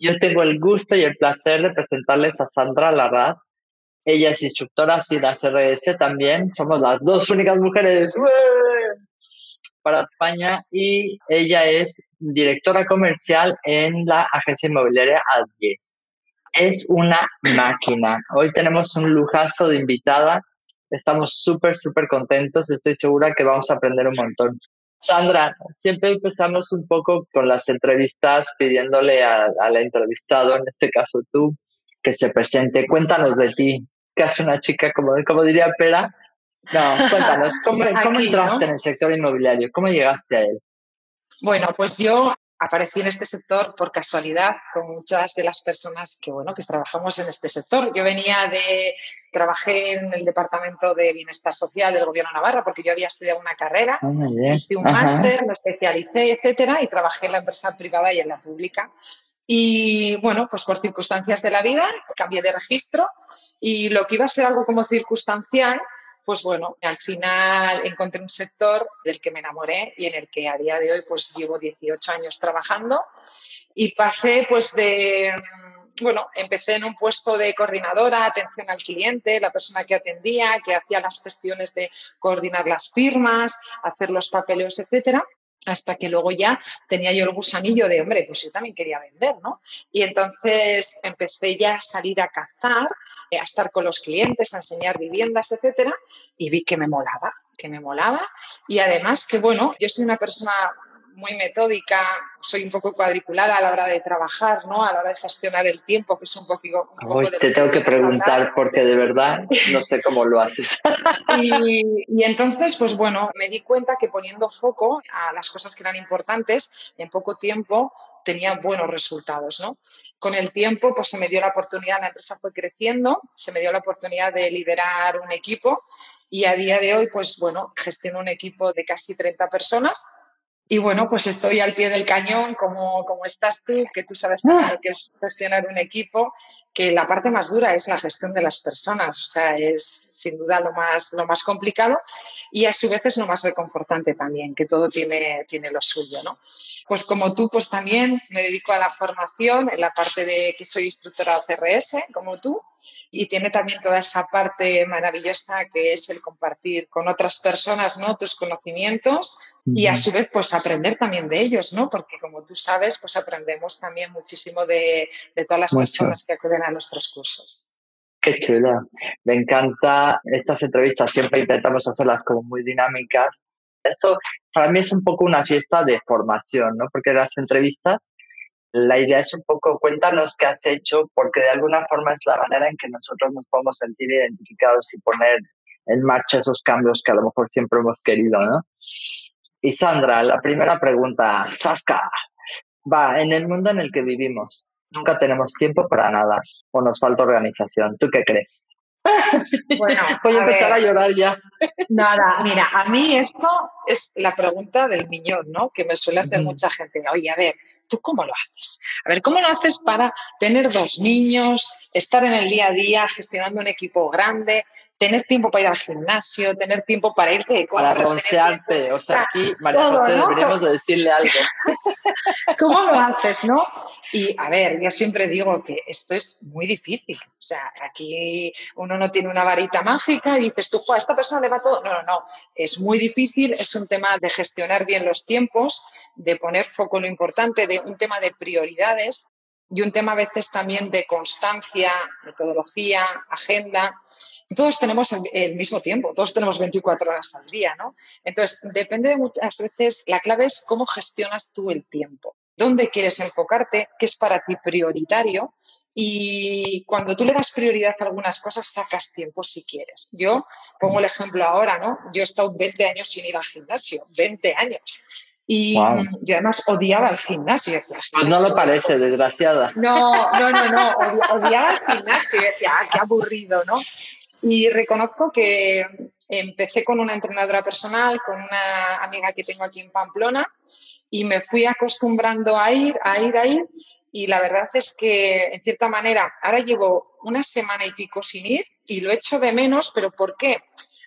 Yo tengo el gusto y el placer de presentarles a Sandra Larraz. Ella es instructora SIDA CRS también. Somos las dos únicas mujeres para España y ella es directora comercial en la agencia inmobiliaria A10. Es una máquina. Hoy tenemos un lujazo de invitada. Estamos súper, súper contentos. Estoy segura que vamos a aprender un montón. Sandra, siempre empezamos un poco con las entrevistas pidiéndole al entrevistado, en este caso tú, que se presente. Cuéntanos de ti. ¿Qué hace una chica, como, como diría Pera? No, cuéntanos, ¿cómo, entraste en el sector inmobiliario? ¿Cómo llegaste a él? Bueno, pues yo aparecí en este sector por casualidad con muchas de las personas que, bueno, que trabajamos en este sector. Yo venía de, trabajé en el Departamento de Bienestar Social del Gobierno de Navarra porque yo había estudiado una carrera, ah, hice un máster, me especialicé, etcétera, y trabajé en la empresa privada y en la pública. Y bueno, pues por circunstancias de la vida cambié de registro y lo que iba a ser algo como circunstancial pues bueno, al final encontré un sector del que me enamoré y en el que a día de hoy pues llevo 18 años trabajando. Y pasé pues de, bueno, empecé en un puesto de coordinadora, atención al cliente, la persona que atendía, que hacía las gestiones de coordinar las firmas, hacer los papeleos, etcétera hasta que luego ya tenía yo el gusanillo de, hombre, pues yo también quería vender, ¿no? Y entonces empecé ya a salir a cazar, eh, a estar con los clientes, a enseñar viviendas, etcétera, y vi que me molaba, que me molaba. Y además que, bueno, yo soy una persona muy metódica, soy un poco cuadriculada a la hora de trabajar, ¿no? A la hora de gestionar el tiempo, que es un poquito... te tengo que preguntar porque de verdad no sé cómo lo haces. y, entonces, pues bueno, me di cuenta que poniendo foco a las cosas que eran importantes, en poco tiempo tenía buenos resultados, ¿no? Con el tiempo, pues se me dio la oportunidad, la empresa fue creciendo, se me dio la oportunidad de liderar un equipo y a día de hoy, pues bueno, gestiono un equipo de casi 30 personas y bueno, pues estoy al pie del cañón, como, como estás tú, que tú sabes lo que es gestionar un equipo, que la parte más dura es la gestión de las personas, o sea, es sin duda lo más, lo más complicado y a su vez es lo más reconfortante también, que todo tiene, tiene lo suyo, ¿no? Pues como tú, pues también me dedico a la formación en la parte de que soy instructora CRS, como tú, y tiene también toda esa parte maravillosa que es el compartir con otras personas, ¿no? Tus conocimientos y a su vez pues aprender también de ellos, ¿no? Porque como tú sabes, pues aprendemos también muchísimo de, todas las personas que acuden a nuestros cursos. Qué chulo. Me encanta estas entrevistas, siempre intentamos hacerlas como muy dinámicas. Esto para mí es un poco una fiesta de formación, ¿no? Porque las entrevistas, la idea es un poco cuéntanos qué has hecho, porque de alguna forma es la manera en que nosotros nos podemos sentir identificados y poner en marcha esos cambios que a lo mejor siempre hemos querido, ¿no? Y Sandra, la primera pregunta, Sasca, va, en el mundo en el que vivimos, nunca tenemos tiempo para nada o nos falta organización. ¿Tú qué crees? Bueno, voy a, empezar a llorar ya. Nada, mira, a mí esto es la pregunta del millón, ¿no? Que me suele hacer mucha gente. Oye, a ver, ¿tú cómo lo haces? A ver, ¿cómo lo haces para tener dos niños, estar en el día a día gestionando un equipo grande, tener tiempo para ir al gimnasio, tener tiempo para irte Para broncearte, o sea, aquí María José deberíamos de decirle algo. ¿Cómo lo haces, no? Y a ver, yo siempre digo que esto es muy difícil. O sea, aquí uno no tiene una varita mágica y dices tú, a esta persona le va todo. No, no, no. Es muy difícil, es un tema de gestionar bien los tiempos, de poner foco en lo importante, de un tema de prioridades y un tema a veces también de constancia, metodología, agenda todos tenemos el, mismo tiempo, todos tenemos 24 horas al día, ¿no? Entonces, depende de muchas veces, la clave es cómo gestionas tú el tiempo, dónde quieres enfocarte, qué es para ti prioritario y cuando tú le das prioridad a algunas cosas, sacas tiempo si quieres. Yo pongo el ejemplo ahora, ¿no? Yo he estado 20 años sin ir al gimnasio, 20 años. Y yo además odiaba el gimnasio. Pues no lo parece, desgraciada. No, no, no, no, odiaba el gimnasio. Decía, ah, qué aburrido, ¿no? Y reconozco que empecé con una entrenadora personal, con una amiga que tengo aquí en Pamplona, y me fui acostumbrando a ir, a ir, a ir. Y la verdad es que, en cierta manera, ahora llevo una semana y pico sin ir y lo echo de menos, pero ¿por qué?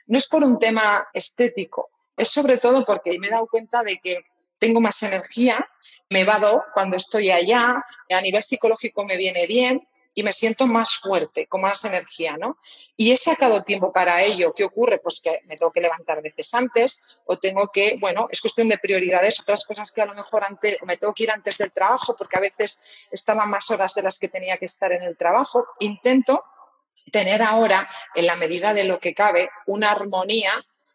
No es por un tema estético, es sobre todo porque me he dado cuenta de que tengo más energía, me vado cuando estoy allá, a nivel psicológico me viene bien, y me siento más fuerte, con más energía, ¿no? Y he sacado tiempo para ello. ¿Qué ocurre? Pues que me tengo que levantar veces antes o tengo que, bueno, es cuestión de prioridades, otras cosas que a lo mejor antes, me tengo que ir antes del trabajo porque a veces estaban más horas de las que tenía que estar en el trabajo. Intento tener ahora, en la medida de lo que cabe, una armonía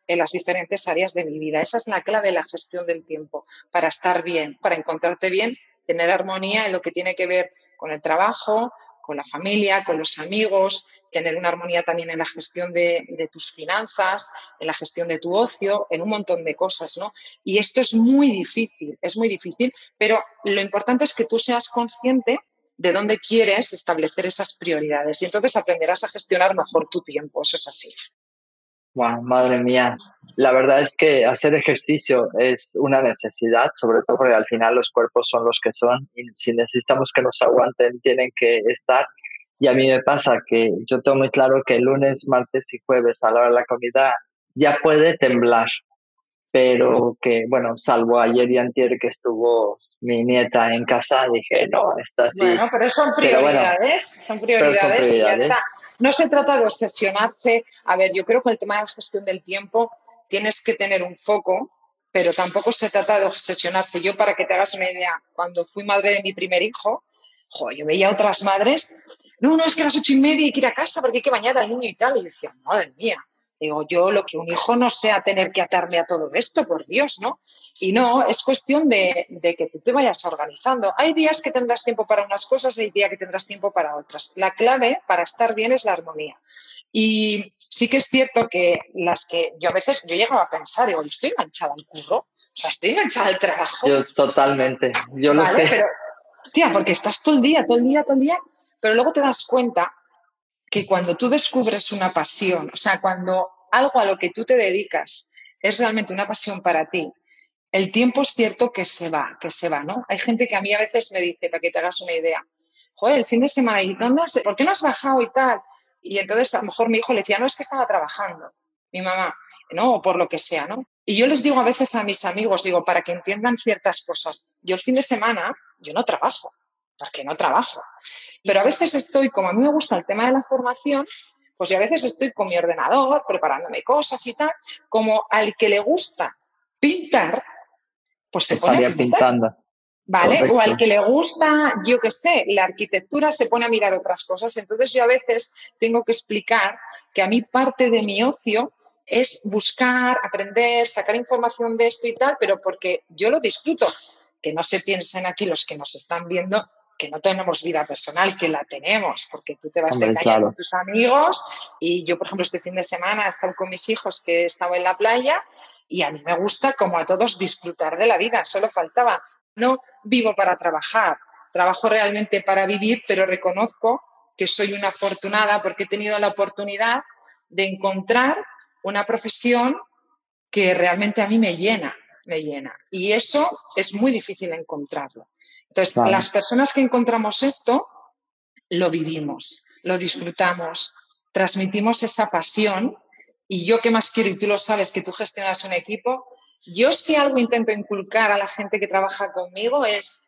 en las diferentes áreas de mi vida. Esa es la clave de la gestión del tiempo, para estar bien, para encontrarte bien, tener armonía en lo que tiene que ver con el trabajo, con la familia, con los amigos, tener una armonía también en la gestión de, tus finanzas, en la gestión de tu ocio, en un montón de cosas, ¿no? Y esto es muy difícil, es muy difícil, pero lo importante es que tú seas consciente de dónde quieres establecer esas prioridades y entonces aprenderás a gestionar mejor tu tiempo, eso es así. Wow, madre mía. La verdad es que hacer ejercicio es una necesidad, sobre todo porque al final los cuerpos son los que son y si necesitamos que nos aguanten, tienen que estar. Y a mí me pasa que yo tengo muy claro que lunes, martes y jueves a la hora de la comida ya puede temblar, pero que, bueno, salvo ayer y antier que estuvo mi nieta en casa, dije, no, está así. Bueno, pero son prioridades, son prioridades, Y ya está. No se trata de obsesionarse. A ver, yo creo que el tema de la gestión del tiempo tienes que tener un foco, pero tampoco se trata de obsesionarse. Yo, para que te hagas una idea, cuando fui madre de mi primer hijo, yo veía a otras madres, no, no, es que a las ocho y media hay que ir a casa porque hay que bañar al niño y tal. Y decía, madre mía, Digo, yo lo que un hijo no sea tener que atarme a todo esto, por Dios, ¿no? Y no, es cuestión de, que tú te vayas organizando. Hay días que tendrás tiempo para unas cosas y hay días que tendrás tiempo para otras. La clave para estar bien es la armonía. Y sí que es cierto que las que yo a veces, yo llego a pensar, digo, yo estoy enganchada al curro, o sea, estoy enganchada al trabajo. Yo totalmente, yo lo sé. Pero, tía, porque estás todo el día, todo el día, todo el día, pero luego te das cuenta que cuando tú descubres una pasión, o sea, cuando algo a lo que tú te dedicas es realmente una pasión para ti, el tiempo es cierto que se va, que se va, ¿no? Hay gente que a mí a veces me dice, para que te hagas una idea, joder, el fin de semana, ¿y dónde has, ¿por qué no has bajado y tal? Y entonces a lo mejor mi hijo le decía, no, es que estaba trabajando, mi mamá, no, o por lo que sea, ¿no? Y yo les digo a veces a mis amigos, digo, para que entiendan ciertas cosas, yo el fin de semana, yo no trabajo, porque no trabajo. Pero a veces estoy, como a mí me gusta el tema de la formación, pues a veces estoy con mi ordenador preparándome cosas y tal, como al que le gusta pintar, pues se pone pintando. ¿Vale? O al que le gusta, yo qué sé, la arquitectura se pone a mirar otras cosas. Entonces yo a veces tengo que explicar que a mí parte de mi ocio es buscar, aprender, sacar información de esto y tal, pero porque yo lo disfruto. Que no se piensen aquí los que nos están viendo que no tenemos vida personal, que la tenemos, porque tú te vas a engañar con tus amigos y yo, por ejemplo, este fin de semana he estado con mis hijos que he estado en la playa y a mí me gusta, como a todos, disfrutar de la vida, solo faltaba. No vivo para trabajar, trabajo realmente para vivir, pero reconozco que soy una afortunada porque he tenido la oportunidad de encontrar una profesión que realmente a mí me llena, me llena. Y eso es muy difícil encontrarlo. Entonces, las personas que encontramos esto, lo vivimos, lo disfrutamos, transmitimos esa pasión y yo que más quiero, y tú lo sabes, que tú gestionas un equipo, yo si algo intento inculcar a la gente que trabaja conmigo es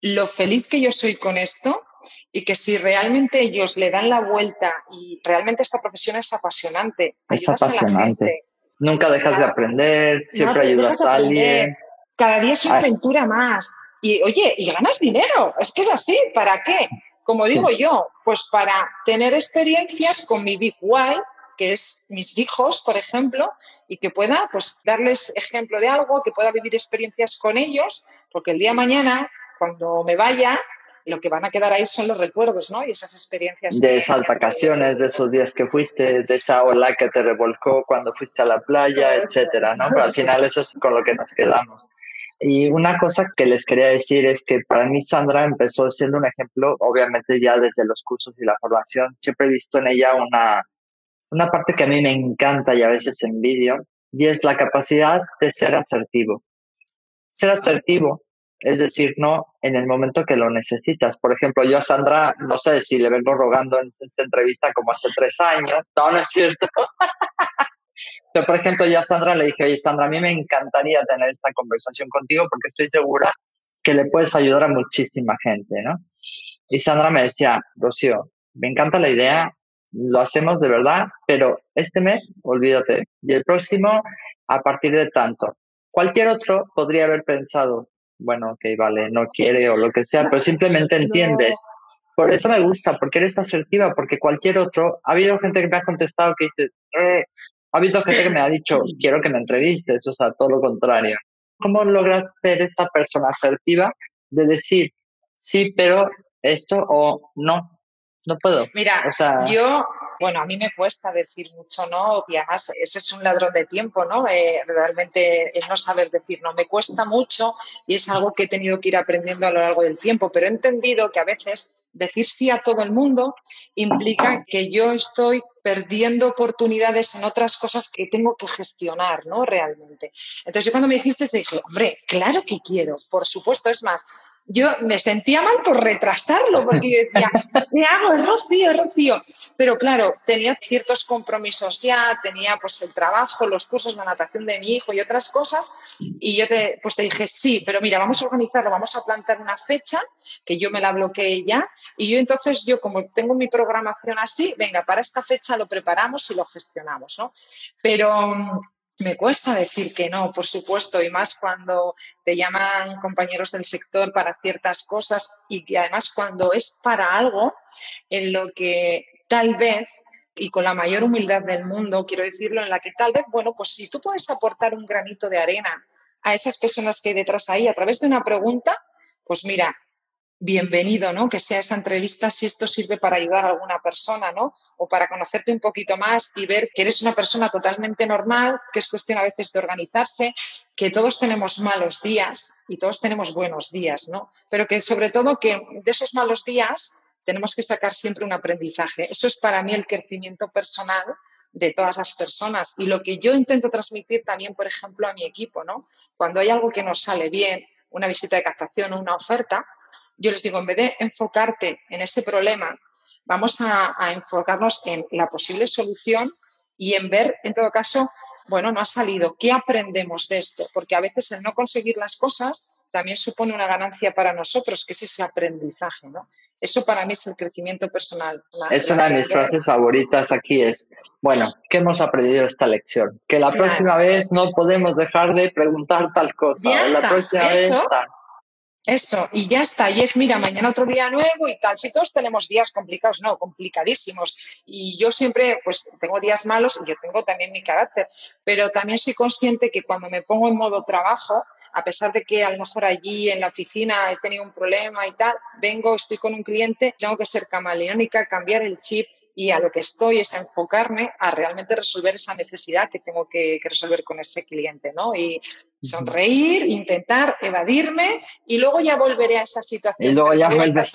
lo feliz que yo soy con esto y que si realmente ellos le dan la vuelta y realmente esta profesión es apasionante. Es apasionante. Nunca dejas de aprender, siempre ayudas a alguien. Cada día es una aventura más. Y oye, y ganas dinero, es que es así, ¿para qué? Como digo yo, pues para tener experiencias con mi Big Why, que es mis hijos, por ejemplo, y que pueda pues darles ejemplo de algo, que pueda vivir experiencias con ellos, porque el día de mañana, cuando me vaya, lo que van a quedar ahí son los recuerdos, ¿no? Y esas experiencias. De esas vacaciones, de esos días que fuiste, de esa ola que te revolcó cuando fuiste a la playa, etcétera, ¿no? Pero al final eso es con lo que nos quedamos. Y una cosa que les quería decir es que para mí Sandra empezó siendo un ejemplo, obviamente ya desde los cursos y la formación, siempre he visto en ella una, una parte que a mí me encanta y a veces envidio, y es la capacidad de ser asertivo. Ser asertivo, es decir, no en el momento que lo necesitas. Por ejemplo, yo a Sandra, no sé si le vengo rogando en esta entrevista como hace tres años, no, no es cierto. Pero, por ejemplo, yo a Sandra le dije, oye, Sandra, a mí me encantaría tener esta conversación contigo porque estoy segura que le puedes ayudar a muchísima gente, ¿no? Y Sandra me decía, Rocío, me encanta la idea, lo hacemos de verdad, pero este mes, olvídate. Y el próximo, a partir de tanto. Cualquier otro podría haber pensado, bueno, ok, vale, no quiere o lo que sea, pero simplemente entiendes. Por eso me gusta, porque eres asertiva, porque cualquier otro, ha habido gente que me ha contestado que dice, eh", ha habido gente que me ha dicho, quiero que me entrevistes, o sea, todo lo contrario. ¿Cómo logras ser esa persona asertiva de decir, sí, pero esto o no, no puedo. Mira, o sea... yo, bueno, a mí me cuesta decir mucho no y además eso es un ladrón de tiempo, ¿no? Eh, realmente el no saber decir no me cuesta mucho y es algo que he tenido que ir aprendiendo a lo largo del tiempo, pero he entendido que a veces decir sí a todo el mundo implica que yo estoy perdiendo oportunidades en otras cosas que tengo que gestionar, ¿no? Realmente. Entonces yo cuando me dijiste, dije, hombre, claro que quiero, por supuesto, es más, yo me sentía mal por retrasarlo, porque yo decía, ¿qué hago? Rocío, Rocío. Pero claro, tenía ciertos compromisos ya, tenía pues el trabajo, los cursos, la natación de mi hijo y otras cosas, y yo te, pues te dije, sí, pero mira, vamos a organizarlo, vamos a plantar una fecha, que yo me la bloqueé ya, y yo entonces, yo como tengo mi programación así, venga, para esta fecha lo preparamos y lo gestionamos, ¿no? Pero me cuesta decir que no, por supuesto, y más cuando te llaman compañeros del sector para ciertas cosas y que además cuando es para algo en lo que tal vez, y con la mayor humildad del mundo, quiero decirlo, en la que tal vez, bueno, pues si tú puedes aportar un granito de arena a esas personas que hay detrás ahí a través de una pregunta, pues mira, bienvenido, ¿no? Que sea esa entrevista si esto sirve para ayudar a alguna persona, ¿no? O para conocerte un poquito más y ver que eres una persona totalmente normal, que es cuestión a veces de organizarse, que todos tenemos malos días y todos tenemos buenos días, ¿no? Pero que sobre todo que de esos malos días tenemos que sacar siempre un aprendizaje. Eso es para mí el crecimiento personal de todas las personas y lo que yo intento transmitir también, por ejemplo, a mi equipo, ¿no? Cuando hay algo que nos sale bien, una visita de captación o una oferta, yo les digo, en vez de enfocarte en ese problema, vamos a, enfocarnos en la posible solución y en ver, en todo caso, bueno, no ha salido, ¿qué aprendemos de esto? Porque a veces el no conseguir las cosas también supone una ganancia para nosotros, que es ese aprendizaje, ¿no? Eso para mí es el crecimiento personal. es una de mis frases favoritas aquí es, bueno, ¿qué hemos aprendido esta lección? Que la próxima vez no podemos dejar de preguntar tal cosa, o la próxima vez tal. Eso, y ya está. Y es, mira, mañana otro día nuevo y tal. Si todos tenemos días complicados, no, complicadísimos. Y yo siempre, pues, tengo días malos y yo tengo también mi carácter. Pero también soy consciente que cuando me pongo en modo trabajo, a pesar de que a lo mejor allí en la oficina he tenido un problema y tal, vengo, estoy con un cliente, tengo que ser camaleónica, cambiar el chip y a lo que estoy es a enfocarme a realmente resolver esa necesidad que tengo que, resolver con ese cliente, ¿no? Y sonreír, intentar evadirme y luego ya volveré a esa situación. Y luego ya vuelves.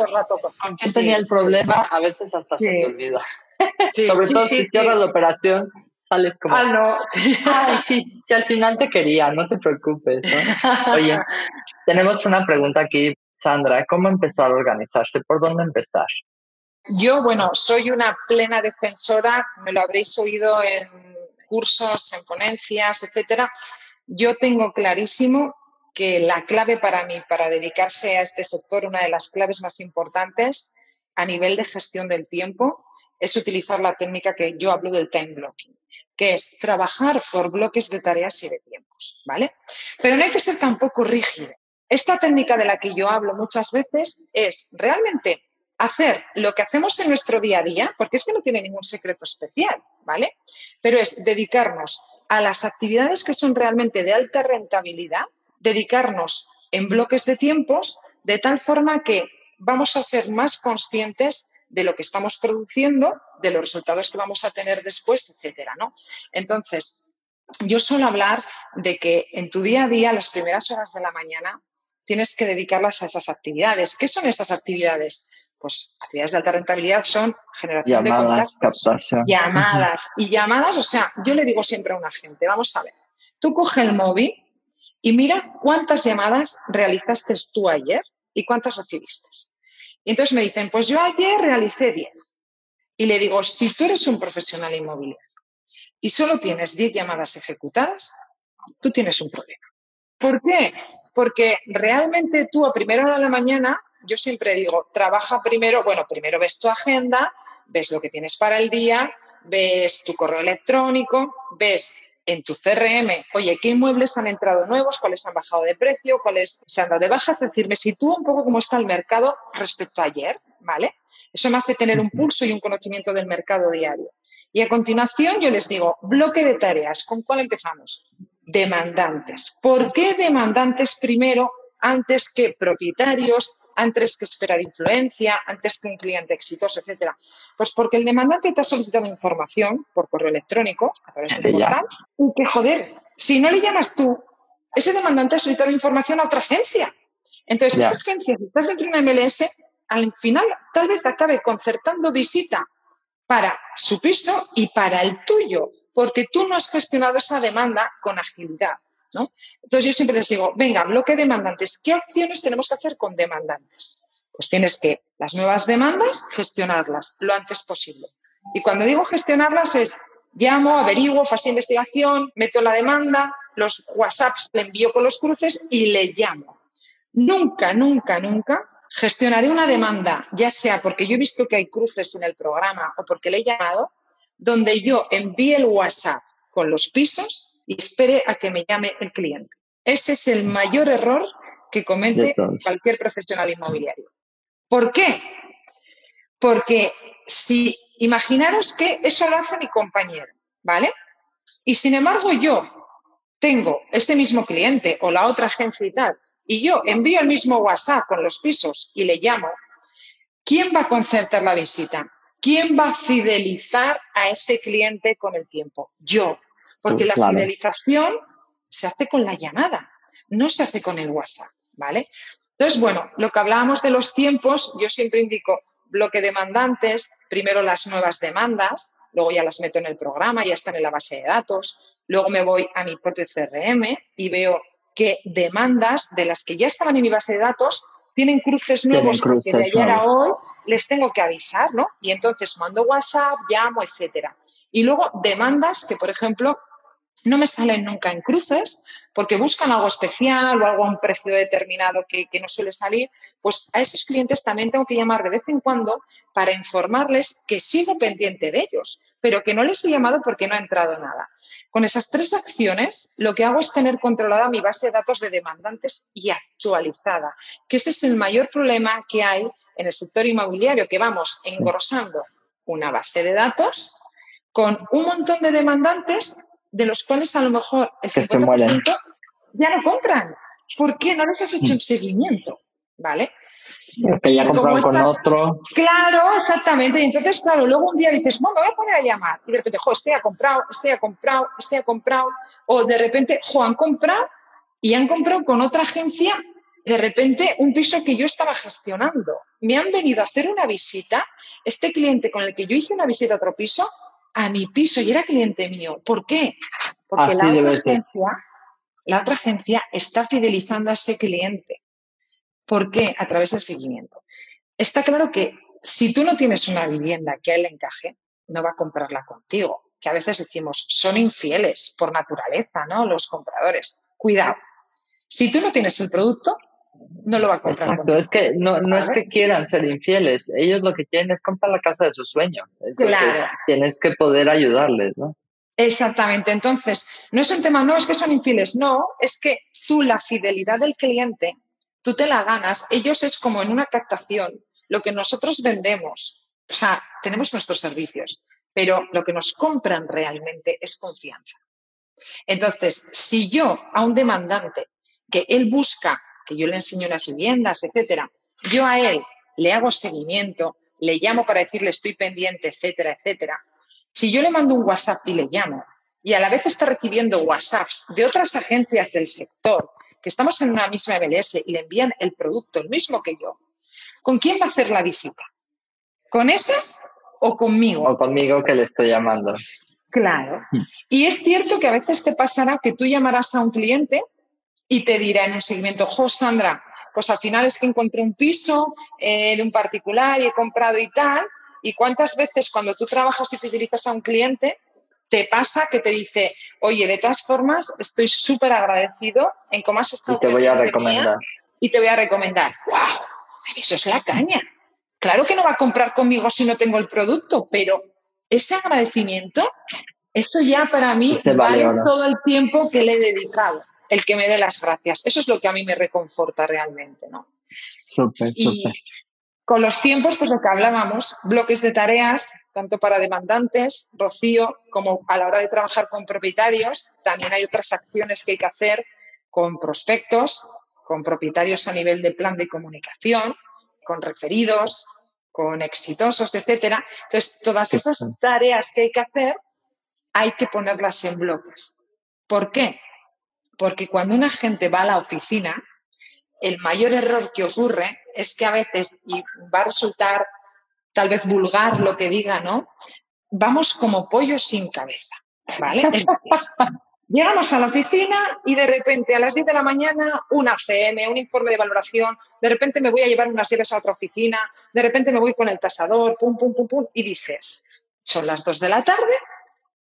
Aunque tenía el problema, a veces hasta se te olvida. Sobre todo si cierras la operación, sales como... Ah, no. Ay, sí, sí, al final te quería, no te preocupes, ¿no? Oye, tenemos una pregunta aquí, Sandra. ¿Cómo empezar a organizarse? ¿Por dónde empezar? Yo, bueno, soy una plena defensora, me lo habréis oído en cursos, en ponencias, etcétera. Yo tengo clarísimo que la clave para mí, para dedicarse a este sector, una de las claves más importantes a nivel de gestión del tiempo, es utilizar la técnica que yo hablo del time blocking, que es trabajar por bloques de tareas y de tiempos, ¿vale? Pero no hay que ser tampoco rígido. Esta técnica de la que yo hablo muchas veces es realmente hacer lo que hacemos en nuestro día a día, porque es que no tiene ningún secreto especial, ¿vale? Pero es dedicarnos a las actividades que son realmente de alta rentabilidad, dedicarnos en bloques de tiempos, de tal forma que vamos a ser más conscientes de lo que estamos produciendo, de los resultados que vamos a tener después, etcétera, ¿no? Entonces, yo suelo hablar de que en tu día a día, las primeras horas de la mañana, tienes que dedicarlas a esas actividades. ¿Qué son esas actividades? Pues actividades de alta rentabilidad son generación de captación. Llamadas. Y llamadas, o sea, yo le digo siempre a una gente, vamos a ver, tú coge el móvil y mira cuántas llamadas realizaste tú ayer y cuántas recibiste. Y entonces me dicen, pues yo ayer realicé 10. Y le digo, si tú eres un profesional inmobiliario y solo tienes 10 llamadas ejecutadas, tú tienes un problema. ¿Por qué? Porque realmente tú a primera hora de la mañana, yo siempre digo, trabaja primero, bueno, primero ves tu agenda, ves lo que tienes para el día, ves tu correo electrónico, ves en tu CRM, oye, ¿qué inmuebles han entrado nuevos? ¿Cuáles han bajado de precio? ¿Cuáles se han dado de bajas? Es decir, me sitúo un poco cómo está el mercado respecto a ayer, ¿vale? Eso me hace tener un pulso y un conocimiento del mercado diario. Y a continuación yo les digo, bloque de tareas. ¿Con cuál empezamos? Demandantes. ¿Por qué demandantes primero antes que propietarios, antes que esperar influencia, antes que un cliente exitoso, etcétera? Pues porque el demandante te ha solicitado información por correo electrónico a través del portal y que, joder, si no le llamas tú, ese demandante ha solicitado información a otra agencia. Entonces, esa agencia, si estás dentro de una MLS, al final tal vez acabe concertando visita para su piso y para el tuyo, porque tú no has gestionado esa demanda con agilidad. ¿No? Entonces yo siempre les digo, venga, bloque demandantes, ¿qué acciones tenemos que hacer con demandantes? Pues tienes que las nuevas demandas gestionarlas lo antes posible. Y cuando digo gestionarlas es llamo, averiguo, faço investigación, meto la demanda, los WhatsApps le envío con los cruces y le llamo. Nunca, nunca, nunca gestionaré una demanda, ya sea porque yo he visto que hay cruces en el programa o porque le he llamado, donde yo envíe el WhatsApp con los pisos y espere a que me llame el cliente. Ese es el mayor error que comete cualquier profesional inmobiliario. ¿Por qué? Porque si imaginaros que eso lo hace mi compañero, ¿vale? Y sin embargo yo tengo ese mismo cliente o la otra agencia y tal, y yo envío el mismo WhatsApp con los pisos y le llamo, ¿quién va a concertar la visita? ¿Quién va a fidelizar a ese cliente con el tiempo? Yo, porque la fidelización se hace con la llamada, no se hace con el WhatsApp, ¿vale? Entonces, bueno, lo que hablábamos de los tiempos, yo siempre indico bloque de demandantes, primero las nuevas demandas, luego ya las meto en el programa, ya están en la base de datos, luego me voy a mi propio CRM y veo que demandas de las que ya estaban en mi base de datos tienen cruces nuevos que de ayer a hoy les tengo que avisar, ¿no? Y entonces mando WhatsApp, llamo, etcétera. Y luego demandas que, por ejemplo, no me salen nunca en cruces porque buscan algo especial o algo a un precio determinado que, que, no suele salir, pues a esos clientes también tengo que llamar de vez en cuando para informarles que sigo pendiente de ellos, pero que no les he llamado porque no ha entrado nada. Con esas tres acciones, lo que hago es tener controlada mi base de datos de demandantes y actualizada, que ese es el mayor problema que hay en el sector inmobiliario, que vamos engrosando una base de datos con un montón de demandantes de los cuales a lo mejor el 50% ya no compran. ¿Por qué? No les has hecho un mm. seguimiento, ¿vale? Que ya compraron con otro. Claro, exactamente. Y entonces, claro, luego un día dices, bueno, me voy a poner a llamar. Y de repente, jo, este ha comprado, este ha comprado, este ha comprado. O de repente, jo, han comprado y han comprado con otra agencia, de repente, un piso que yo estaba gestionando. Me han venido a hacer una visita. Este cliente con el que yo hice una visita a otro piso, a mi piso y era cliente mío. ¿Por qué? Porque la otra, agencia, la otra agencia está fidelizando a ese cliente. ¿Por qué? A través del seguimiento. Está claro que si tú no tienes una vivienda que a él le encaje, no va a comprarla contigo. Que a veces decimos, son infieles por naturaleza, ¿no? Los compradores. Cuidado. Si tú no tienes el producto, no lo va a comprar. Exacto, es que no, no es que quieran ser infieles, ellos lo que quieren es comprar la casa de sus sueños. Entonces tienes que poder ayudarles, ¿no? Exactamente, entonces no es un tema, no es que son infieles, no, es que tú la fidelidad del cliente, tú te la ganas, ellos es como en una captación, lo que nosotros vendemos, o sea, tenemos nuestros servicios, pero lo que nos compran realmente es confianza. Entonces, si yo a un demandante que él busca que yo le enseño las viviendas, etcétera. Yo a él le hago seguimiento, le llamo para decirle estoy pendiente, etcétera, etcétera. Si yo le mando un WhatsApp y le llamo y a la vez está recibiendo WhatsApps de otras agencias del sector que estamos en una misma MLS y le envían el producto, el mismo que yo, ¿con quién va a hacer la visita? ¿Con esas o conmigo? O conmigo que le estoy llamando. Claro. Hmm. Y es cierto que a veces te pasará que tú llamarás a un cliente y te dirá en un seguimiento, jo, Sandra, pues al final es que encontré un piso eh, de un particular y he comprado y tal. ¿Y cuántas veces cuando tú trabajas y fidelizas a un cliente, te pasa que te dice, oye, de todas formas, estoy súper agradecido en cómo has estado. Y te voy a recomendar. Y te voy a recomendar. ¡Wow! Eso es la caña. Claro que no va a comprar conmigo si no tengo el producto, pero ese agradecimiento, eso ya para mí vale todo el tiempo que le he dedicado, el que me dé las gracias. Eso es lo que a mí me reconforta realmente, ¿no? Súper, súper. Con los tiempos, pues lo que hablábamos, bloques de tareas, tanto para demandantes, Rocío, como a la hora de trabajar con propietarios. También hay otras acciones que hay que hacer con prospectos, con propietarios a nivel de plan de comunicación, con referidos, con exitosos, etcétera. Entonces, todas esas tareas que hay que hacer, hay que ponerlas en bloques. ¿Por qué? Porque cuando una gente va a la oficina, el mayor error que ocurre es que a veces, y va a resultar tal vez vulgar lo que diga, ¿no? Vamos como pollos sin cabeza, ¿vale? Llegamos a la oficina y de repente a las 10 de la mañana una CM, un informe de valoración, de repente me voy a llevar unas llaves a otra oficina, de repente me voy con el tasador, pum, pum, pum, pum, y dices, son las 2 de la tarde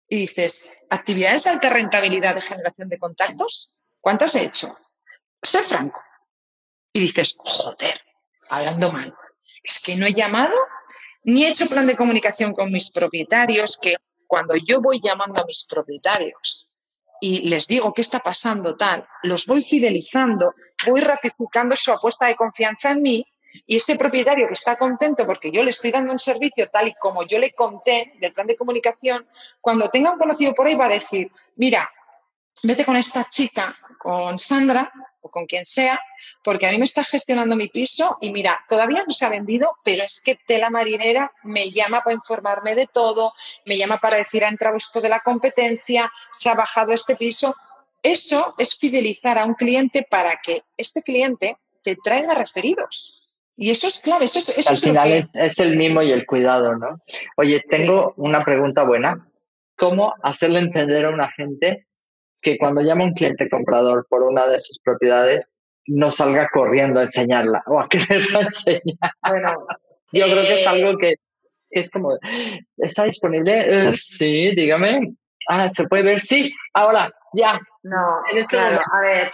y dices, actividades de alta rentabilidad de generación de contactos, ¿cuántas he hecho? Sé franco. Y dices, joder, hablando mal. Es que no he llamado ni he hecho plan de comunicación con mis propietarios, que cuando yo voy llamando a mis propietarios y les digo qué está pasando tal, los voy fidelizando, voy ratificando su apuesta de confianza en mí y ese propietario que está contento porque yo le estoy dando un servicio tal y como yo le conté del plan de comunicación, cuando tenga un conocido por ahí va a decir, mira, vete con esta chica, con Sandra, o con quien sea, porque a mí me está gestionando mi piso y mira, todavía no se ha vendido, pero es que Tela Marinera me llama para informarme de todo, me llama para decir ha entrado esto de la competencia, se ha bajado este piso. Eso es fidelizar a un cliente para que este cliente te traiga referidos. Y eso es clave. Eso, Al final es, es el mimo y el cuidado, ¿no? Oye, tengo una pregunta buena. ¿Cómo hacerle entender a una gente que cuando llama un cliente comprador por una de sus propiedades, no salga corriendo a enseñarla o a quererla enseñar. Bueno, yo creo que es eh, algo que, es como, ¿está disponible? Eh, sí, dígame. Ah, ¿se puede ver? Sí, ahora, ya. No, este claro, a ver,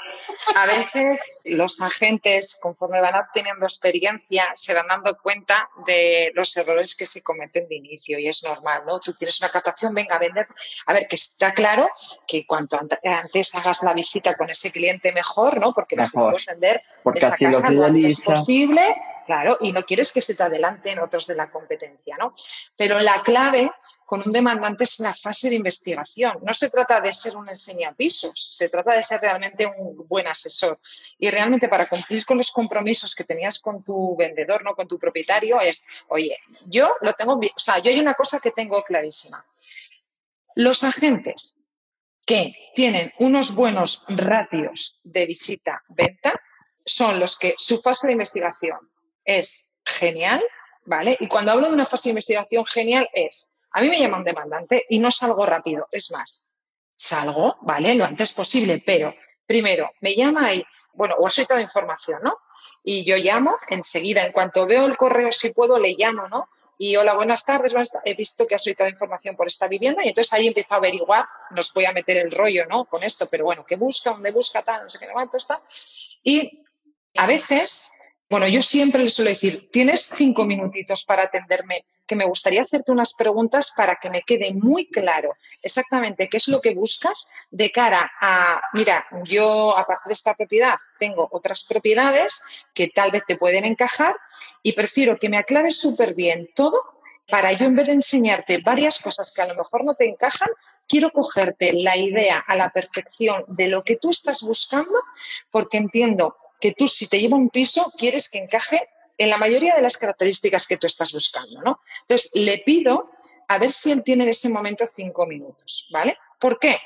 a veces los agentes, conforme van obteniendo experiencia, se van dando cuenta de los errores que se cometen de inicio y es normal, ¿no? Tú tienes una captación, venga a vender. A ver, que está claro que cuanto antes hagas la visita con ese cliente mejor, ¿no? Porque mejor. puedes vender porque así lo fideliza. posible, claro, y no quieres que se te adelanten otros de la competencia, ¿no? Pero la clave con un demandante es la fase de investigación. No se trata de ser un enseñapisos, se trata de ser realmente un buen asesor. Y realmente para cumplir con los compromisos que tenías con tu vendedor, no con tu propietario, es, oye, yo lo tengo, o sea, yo hay una cosa que tengo clarísima. Los agentes que tienen unos buenos ratios de visita-venta son los que su fase de investigación es genial, ¿vale? Y cuando hablo de una fase de investigación genial es a mí me llama un demandante y no salgo rápido. Es más, salgo, ¿vale? Lo antes posible, pero primero me llama y, bueno, o ha solicitado información, ¿no? Y yo llamo enseguida, en cuanto veo el correo, si puedo, le llamo, ¿no? Y hola, buenas tardes, he visto que ha solicitado información por esta vivienda y entonces ahí empiezo a averiguar, nos voy a meter el rollo, ¿no? Con esto, pero bueno, ¿qué busca? ¿Dónde busca? Tal, no sé qué, cuánto está. Y a veces bueno, yo siempre le suelo decir, tienes cinco minutitos para atenderme, que me gustaría hacerte unas preguntas para que me quede muy claro exactamente qué es lo que buscas de cara a, mira, yo aparte de esta propiedad tengo otras propiedades que tal vez te pueden encajar y prefiero que me aclares súper bien todo para yo en vez de enseñarte varias cosas que a lo mejor no te encajan, quiero cogerte la idea a la perfección de lo que tú estás buscando, porque entiendo que tú si te lleva un piso quieres que encaje en la mayoría de las características que tú estás buscando, ¿no? Entonces, le pido a ver si él tiene en ese momento cinco minutos, ¿vale? ¿Por qué?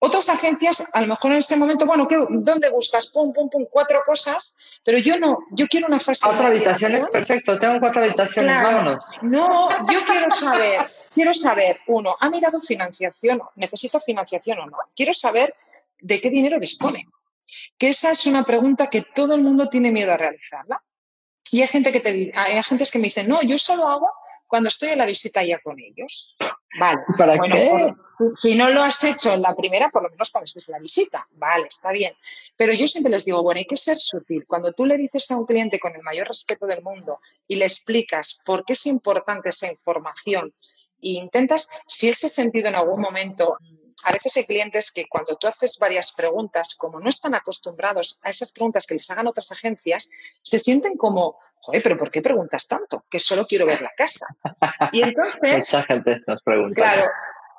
Otras agencias, a lo mejor en ese momento, bueno, ¿dónde buscas? Pum, pum, pum, cuatro cosas, pero yo no, yo quiero una fase. Cuatro habitaciones, perfecto, tengo cuatro habitaciones, vámonos. No, yo quiero saber, quiero saber, uno, ¿ha mirado financiación? ¿Necesito financiación o no? Quiero saber de qué dinero dispone. Que esa es una pregunta que todo el mundo tiene miedo a realizarla. Y hay gente que te hay agentes que me dicen, no, yo solo hago cuando estoy en la visita ya con ellos. Vale. ¿Para qué? si no lo has hecho en la primera, por lo menos cuando estés en la visita. Vale, está bien. Pero yo siempre les digo, bueno, hay que ser sutil. Cuando tú le dices a un cliente con el mayor respeto del mundo y le explicas por qué es importante esa información e intentas, si ese sentido en algún momento a veces hay clientes que cuando tú haces varias preguntas, como no están acostumbrados a esas preguntas que les hagan otras agencias, se sienten como, joder, pero ¿por qué preguntas tanto? Que solo quiero ver la casa. Y entonces... Mucha gente nos pregunta. Claro,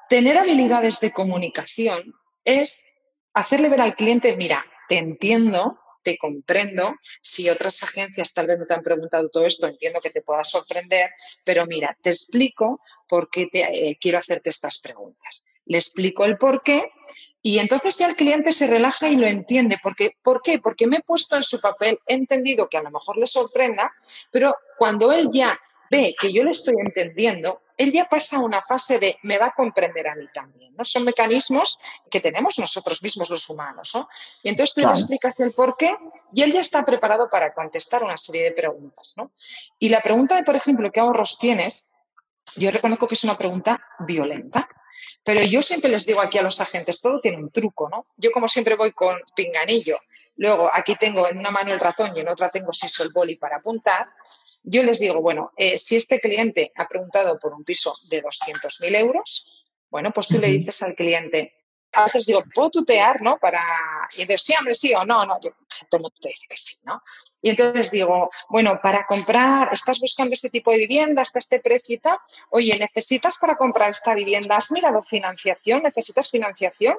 tener habilidades de comunicación es hacerle ver al cliente, mira, te entiendo, te comprendo. Si otras agencias tal vez no te han preguntado todo esto, entiendo que te pueda sorprender, pero mira, te explico por qué te, eh, quiero hacerte estas preguntas le explico el por qué y entonces ya el cliente se relaja y lo entiende. Porque, ¿Por qué? Porque me he puesto en su papel, he entendido que a lo mejor le sorprenda, pero cuando él ya ve que yo le estoy entendiendo, él ya pasa a una fase de me va a comprender a mí también. ¿no? Son mecanismos que tenemos nosotros mismos los humanos. ¿no? Y entonces tú le explicas el por qué y él ya está preparado para contestar una serie de preguntas. ¿no? Y la pregunta de, por ejemplo, ¿qué ahorros tienes? Yo reconozco que es una pregunta violenta. Pero yo siempre les digo aquí a los agentes, todo tiene un truco, ¿no? Yo como siempre voy con pinganillo, luego aquí tengo en una mano el ratón y en otra tengo siso el boli para apuntar. Yo les digo, bueno, eh, si este cliente ha preguntado por un piso de 200.000 euros, bueno, pues tú le dices al cliente, a veces digo, ¿puedo tutear, no? Para... Y entonces, sí, hombre, sí o no, no. Yo, todo el mundo te dice que sí, ¿no? Y entonces digo, bueno, para comprar, estás buscando este tipo de vivienda, hasta este precio y tal. Oye, ¿necesitas para comprar esta vivienda? ¿Has mirado financiación? ¿Necesitas financiación?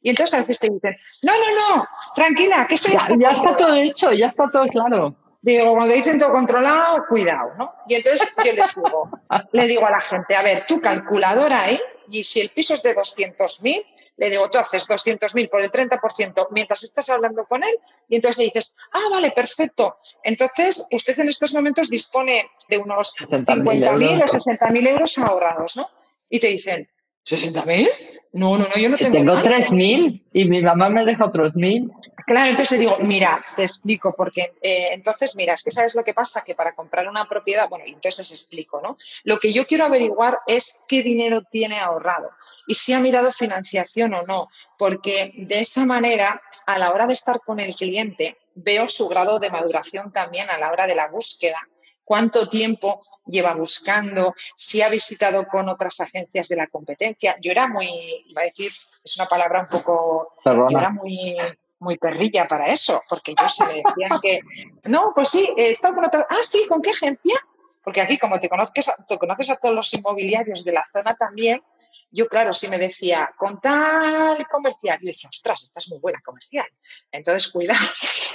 Y entonces a veces te dicen, no, no, no, tranquila, que eso ya, ya está todo hecho, ya está todo claro. Digo, cuando dicen todo controlado, cuidado, ¿no? Y entonces yo les digo, le digo a la gente, a ver, tu calculadora ahí, y si el piso es de 200.000, le digo, tú haces 200.000 por el 30% mientras estás hablando con él, y entonces le dices, ah, vale, perfecto. Entonces, usted en estos momentos dispone de unos 50.000 o 60.000 euros ahorrados, ¿no? Y te dicen, ¿60.000? No, no, no, yo no tengo. Tengo 3.000 y mi mamá me deja otros 1.000. Claro, entonces digo, mira, te explico, porque eh, entonces, mira, es que sabes lo que pasa, que para comprar una propiedad, bueno, entonces explico, ¿no? Lo que yo quiero averiguar es qué dinero tiene ahorrado y si ha mirado financiación o no, porque de esa manera, a la hora de estar con el cliente, veo su grado de maduración también a la hora de la búsqueda cuánto tiempo lleva buscando, si ha visitado con otras agencias de la competencia. Yo era muy, iba a decir, es una palabra un poco, yo era muy, muy perrilla para eso, porque yo se me decían que, no, pues sí, he estado con otra, ah, sí, ¿con qué agencia? Porque aquí, como te conoces, te conoces a todos los inmobiliarios de la zona también, yo, claro, si me decía, con tal comercial, yo decía, ostras, esta es muy buena comercial. Entonces, cuidado.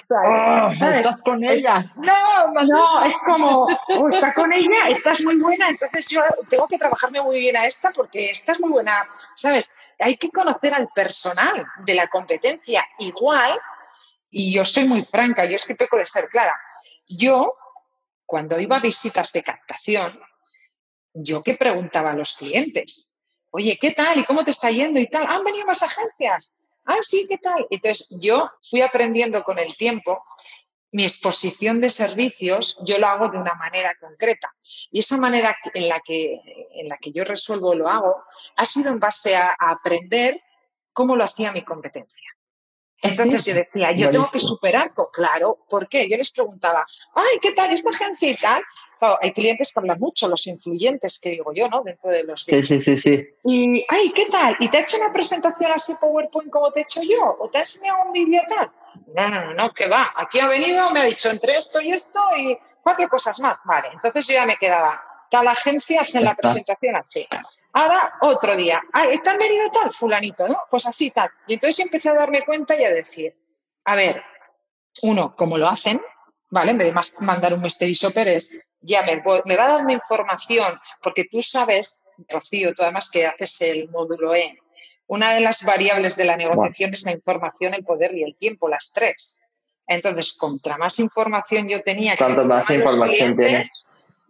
Oh, estás con ella. No, no, es como, oh, está con ella, estás muy buena, entonces yo tengo que trabajarme muy bien a esta porque esta es muy buena, ¿sabes? Hay que conocer al personal de la competencia igual, y yo soy muy franca, yo es que peco de ser clara. Yo, cuando iba a visitas de captación, yo que preguntaba a los clientes, oye, ¿qué tal? ¿Y cómo te está yendo? Y tal, ¿han venido más agencias? Ah, sí, ¿qué tal? Entonces, yo fui aprendiendo con el tiempo mi exposición de servicios yo lo hago de una manera concreta. Y esa manera en la que, en la que yo resuelvo lo hago ha sido en base a aprender cómo lo hacía mi competencia. Entonces yo decía, yo tengo que superar, claro, ¿por qué? Yo les preguntaba, ay, ¿qué tal esta agencia y tal? hay clientes que hablan mucho, los influyentes, que digo yo, ¿no? Dentro de los... Sí, sí, sí, sí. Y, ay, ¿qué tal? ¿Y te ha hecho una presentación así PowerPoint como te he hecho yo? ¿O te ha enseñado un vídeo tal? No, no, no, no, que va. Aquí ha venido, me ha dicho entre esto y esto y cuatro cosas más. Vale, entonces yo ya me quedaba, tal agencia en la presentación así. Ahora, otro día, ¿está han venido tal? Fulanito, ¿no? Pues así, tal. Y entonces yo empecé a darme cuenta y a decir, a ver, uno, ¿cómo lo hacen? ¿Vale? En vez de mandar un mystery shopper es, ya me, me va dando información, porque tú sabes, Rocío, tú además que haces el módulo E, una de las variables de la negociación es la información, el poder y el tiempo, las tres. Entonces, contra más información yo tenía... Cuanto más información tienes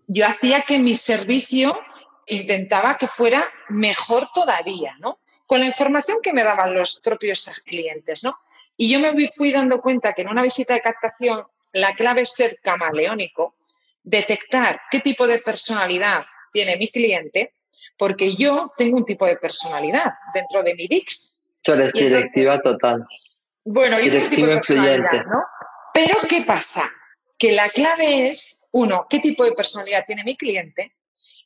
yo hacía que mi servicio intentaba que fuera mejor todavía, ¿no? Con la información que me daban los propios clientes, ¿no? Y yo me fui dando cuenta que en una visita de captación la clave es ser camaleónico, detectar qué tipo de personalidad tiene mi cliente, porque yo tengo un tipo de personalidad dentro de mi DIX. Tú eres directiva total. Bueno, yo un tipo de personalidad, ¿no? Pero ¿qué pasa? Que la clave es, uno, qué tipo de personalidad tiene mi cliente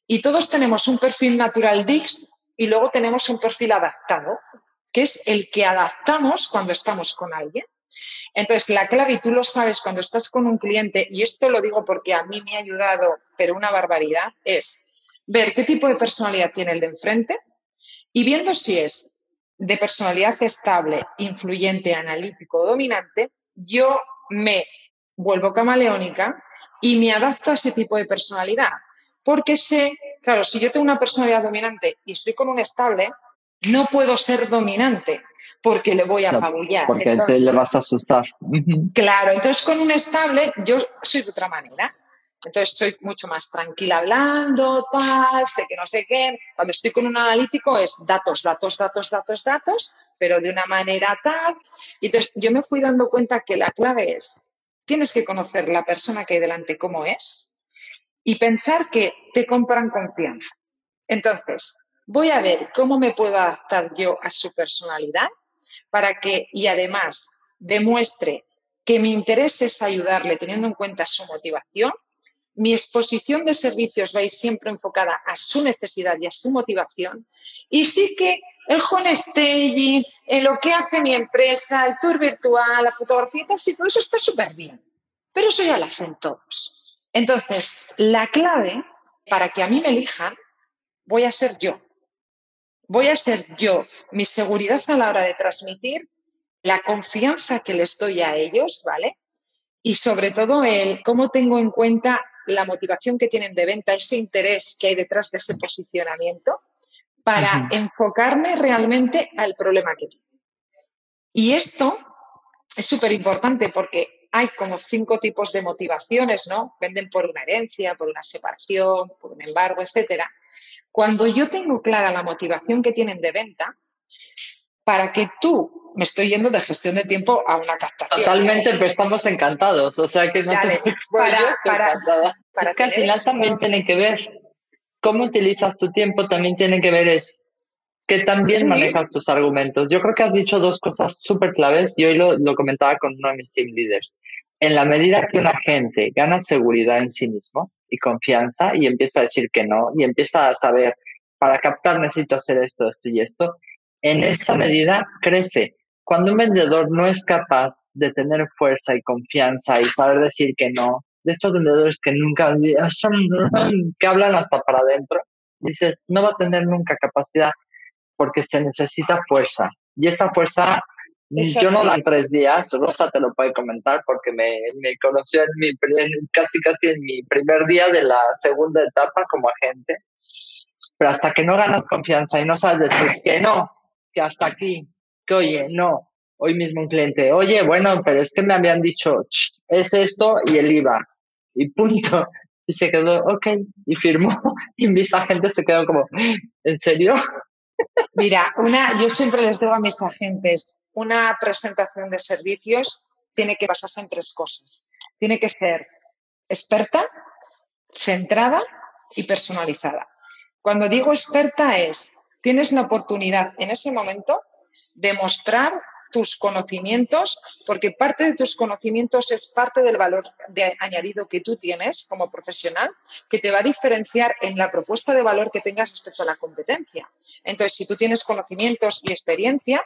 y todos tenemos un perfil natural DIX y luego tenemos un perfil adaptado, que es el que adaptamos cuando estamos con alguien. Entonces, la clave, y tú lo sabes cuando estás con un cliente, y esto lo digo porque a mí me ha ayudado, pero una barbaridad, es ver qué tipo de personalidad tiene el de enfrente y viendo si es de personalidad estable, influyente, analítico dominante, yo me vuelvo camaleónica y me adapto a ese tipo de personalidad. Porque sé, claro, si yo tengo una personalidad dominante y estoy con un estable, no puedo ser dominante porque le voy a apabullar. porque te le vas a asustar. Claro, entonces con un estable yo soy de otra manera. Entonces estoy mucho más tranquila hablando, tal, sé que no sé qué. Cuando estoy con un analítico es datos, datos, datos, datos, datos, pero de una manera tal. Y entonces yo me fui dando cuenta que la clave es, tienes que conocer la persona que hay delante cómo es y pensar que te compran confianza. Entonces, voy a ver cómo me puedo adaptar yo a su personalidad para que, y además, demuestre que mi interés es ayudarle teniendo en cuenta su motivación mi exposición de servicios va a ir siempre enfocada a su necesidad y a su motivación. Y sí que el home staging, en lo que hace mi empresa, el tour virtual, la fotografía, sí, todo eso está súper bien. Pero eso ya lo hacen todos. Entonces, la clave para que a mí me elijan, voy a ser yo. Voy a ser yo. Mi seguridad a la hora de transmitir, la confianza que les doy a ellos, ¿vale? Y sobre todo el cómo tengo en cuenta la motivación que tienen de venta, ese interés que hay detrás de ese posicionamiento, para enfocarme realmente al problema que tienen. Y esto es súper importante porque hay como cinco tipos de motivaciones, ¿no? Venden por una herencia, por una separación, por un embargo, etcétera. Cuando yo tengo clara la motivación que tienen de venta, para que tú, me estoy yendo de gestión de tiempo a una captación. Totalmente, pero estamos encantados, o sea que no te para, para, Es que al final también tiene que ver cómo utilizas tu tiempo, también tiene que ver es que también manejas tus argumentos. Yo creo que has dicho dos cosas súper claves y hoy lo, lo comentaba con uno de mis team leaders. En la medida que una gente gana seguridad en sí mismo y confianza y empieza a decir que no y empieza a saber, para captar necesito hacer esto, esto y esto, en esa medida crece. Cuando un vendedor no es capaz de tener fuerza y confianza y saber decir que no, de estos vendedores que nunca, que hablan hasta para adentro, dices, no va a tener nunca capacidad porque se necesita fuerza. Y esa fuerza, yo no la en tres días, Rosa te lo puede comentar porque me, me conoció en mi, casi casi en mi primer día de la segunda etapa como agente. Pero hasta que no ganas confianza y no sabes decir que no, que hasta aquí, que oye, no, hoy mismo un cliente, oye, bueno, pero es que me habían dicho, es esto y el IVA, y punto. Y se quedó, ok, y firmó, y mis agentes se quedaron como, ¿en serio? Mira, una, yo siempre les digo a mis agentes, una presentación de servicios tiene que basarse en tres cosas. Tiene que ser experta, centrada y personalizada. Cuando digo experta es tienes la oportunidad en ese momento de mostrar tus conocimientos, porque parte de tus conocimientos es parte del valor añadido que tú tienes como profesional, que te va a diferenciar en la propuesta de valor que tengas respecto a la competencia. Entonces, si tú tienes conocimientos y experiencia,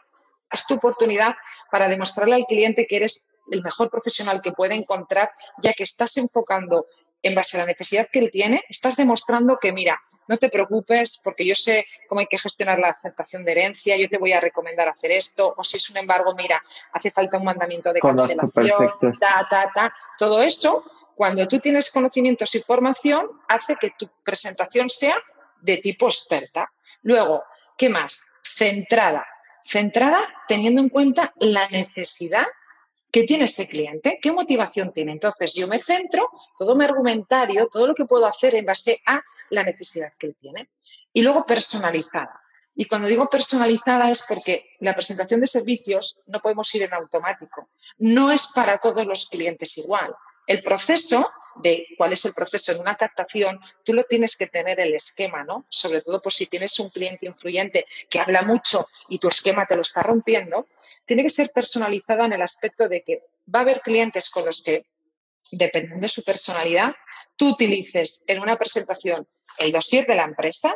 es tu oportunidad para demostrarle al cliente que eres el mejor profesional que puede encontrar, ya que estás enfocando en base a la necesidad que él tiene, estás demostrando que, mira, no te preocupes porque yo sé cómo hay que gestionar la aceptación de herencia, yo te voy a recomendar hacer esto, o si es un embargo, mira, hace falta un mandamiento de cancelación, ta, ta, ta. Todo eso, cuando tú tienes conocimientos y formación, hace que tu presentación sea de tipo experta. Luego, ¿qué más? Centrada. Centrada teniendo en cuenta la necesidad ¿Qué tiene ese cliente? ¿Qué motivación tiene? Entonces, yo me centro, todo mi argumentario, todo lo que puedo hacer en base a la necesidad que él tiene. Y luego personalizada. Y cuando digo personalizada es porque la presentación de servicios no podemos ir en automático. No es para todos los clientes igual. El proceso de cuál es el proceso en una captación, tú lo tienes que tener el esquema, ¿no? Sobre todo por si tienes un cliente influyente que habla mucho y tu esquema te lo está rompiendo, tiene que ser personalizada en el aspecto de que va a haber clientes con los que, dependiendo de su personalidad, tú utilices en una presentación el dossier de la empresa,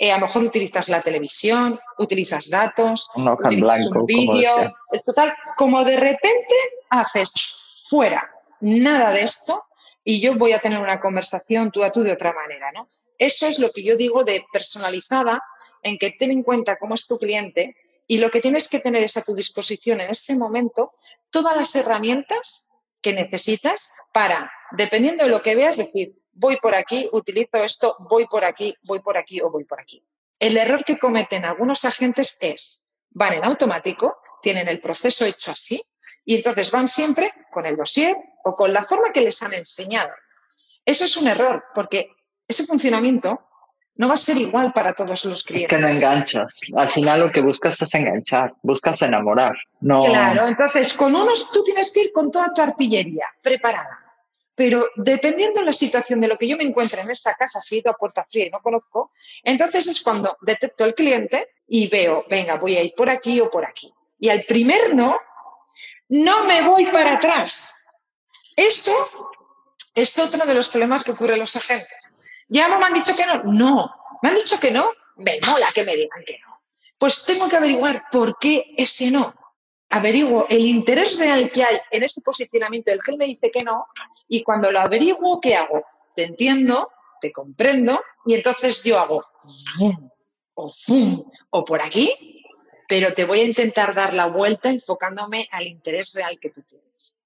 eh, a lo mejor utilizas la televisión, utilizas datos, un blanco, vídeo, total, como de repente haces fuera nada de esto y yo voy a tener una conversación tú a tú de otra manera, ¿no? Eso es lo que yo digo de personalizada, en que ten en cuenta cómo es tu cliente y lo que tienes que tener es a tu disposición en ese momento todas las herramientas que necesitas para, dependiendo de lo que veas, decir, voy por aquí, utilizo esto, voy por aquí, voy por aquí o voy por aquí. El error que cometen algunos agentes es, van en automático, tienen el proceso hecho así y entonces van siempre con el dossier o con la forma que les han enseñado. Eso es un error porque ese funcionamiento no va a ser igual para todos los clientes. Es que no enganchas. Al final lo que buscas es enganchar, buscas enamorar. No... Claro, entonces con unos tú tienes que ir con toda tu artillería preparada. Pero dependiendo de la situación de lo que yo me encuentre en esa casa, si he ido a puerta fría y no conozco, entonces es cuando detecto al cliente y veo, venga, voy a ir por aquí o por aquí. Y al primer no, no me voy para atrás. Eso es otro de los problemas que ocurren los agentes. ¿Ya no me han dicho que no? No. ¿Me han dicho que no? Me mola que me digan que no. Pues tengo que averiguar por qué ese no. Averiguo el interés real que hay en ese posicionamiento del que él me dice que no y cuando lo averiguo, ¿qué hago? Te entiendo, te comprendo y entonces yo hago o o por aquí pero te voy a intentar dar la vuelta enfocándome al interés real que tú tienes.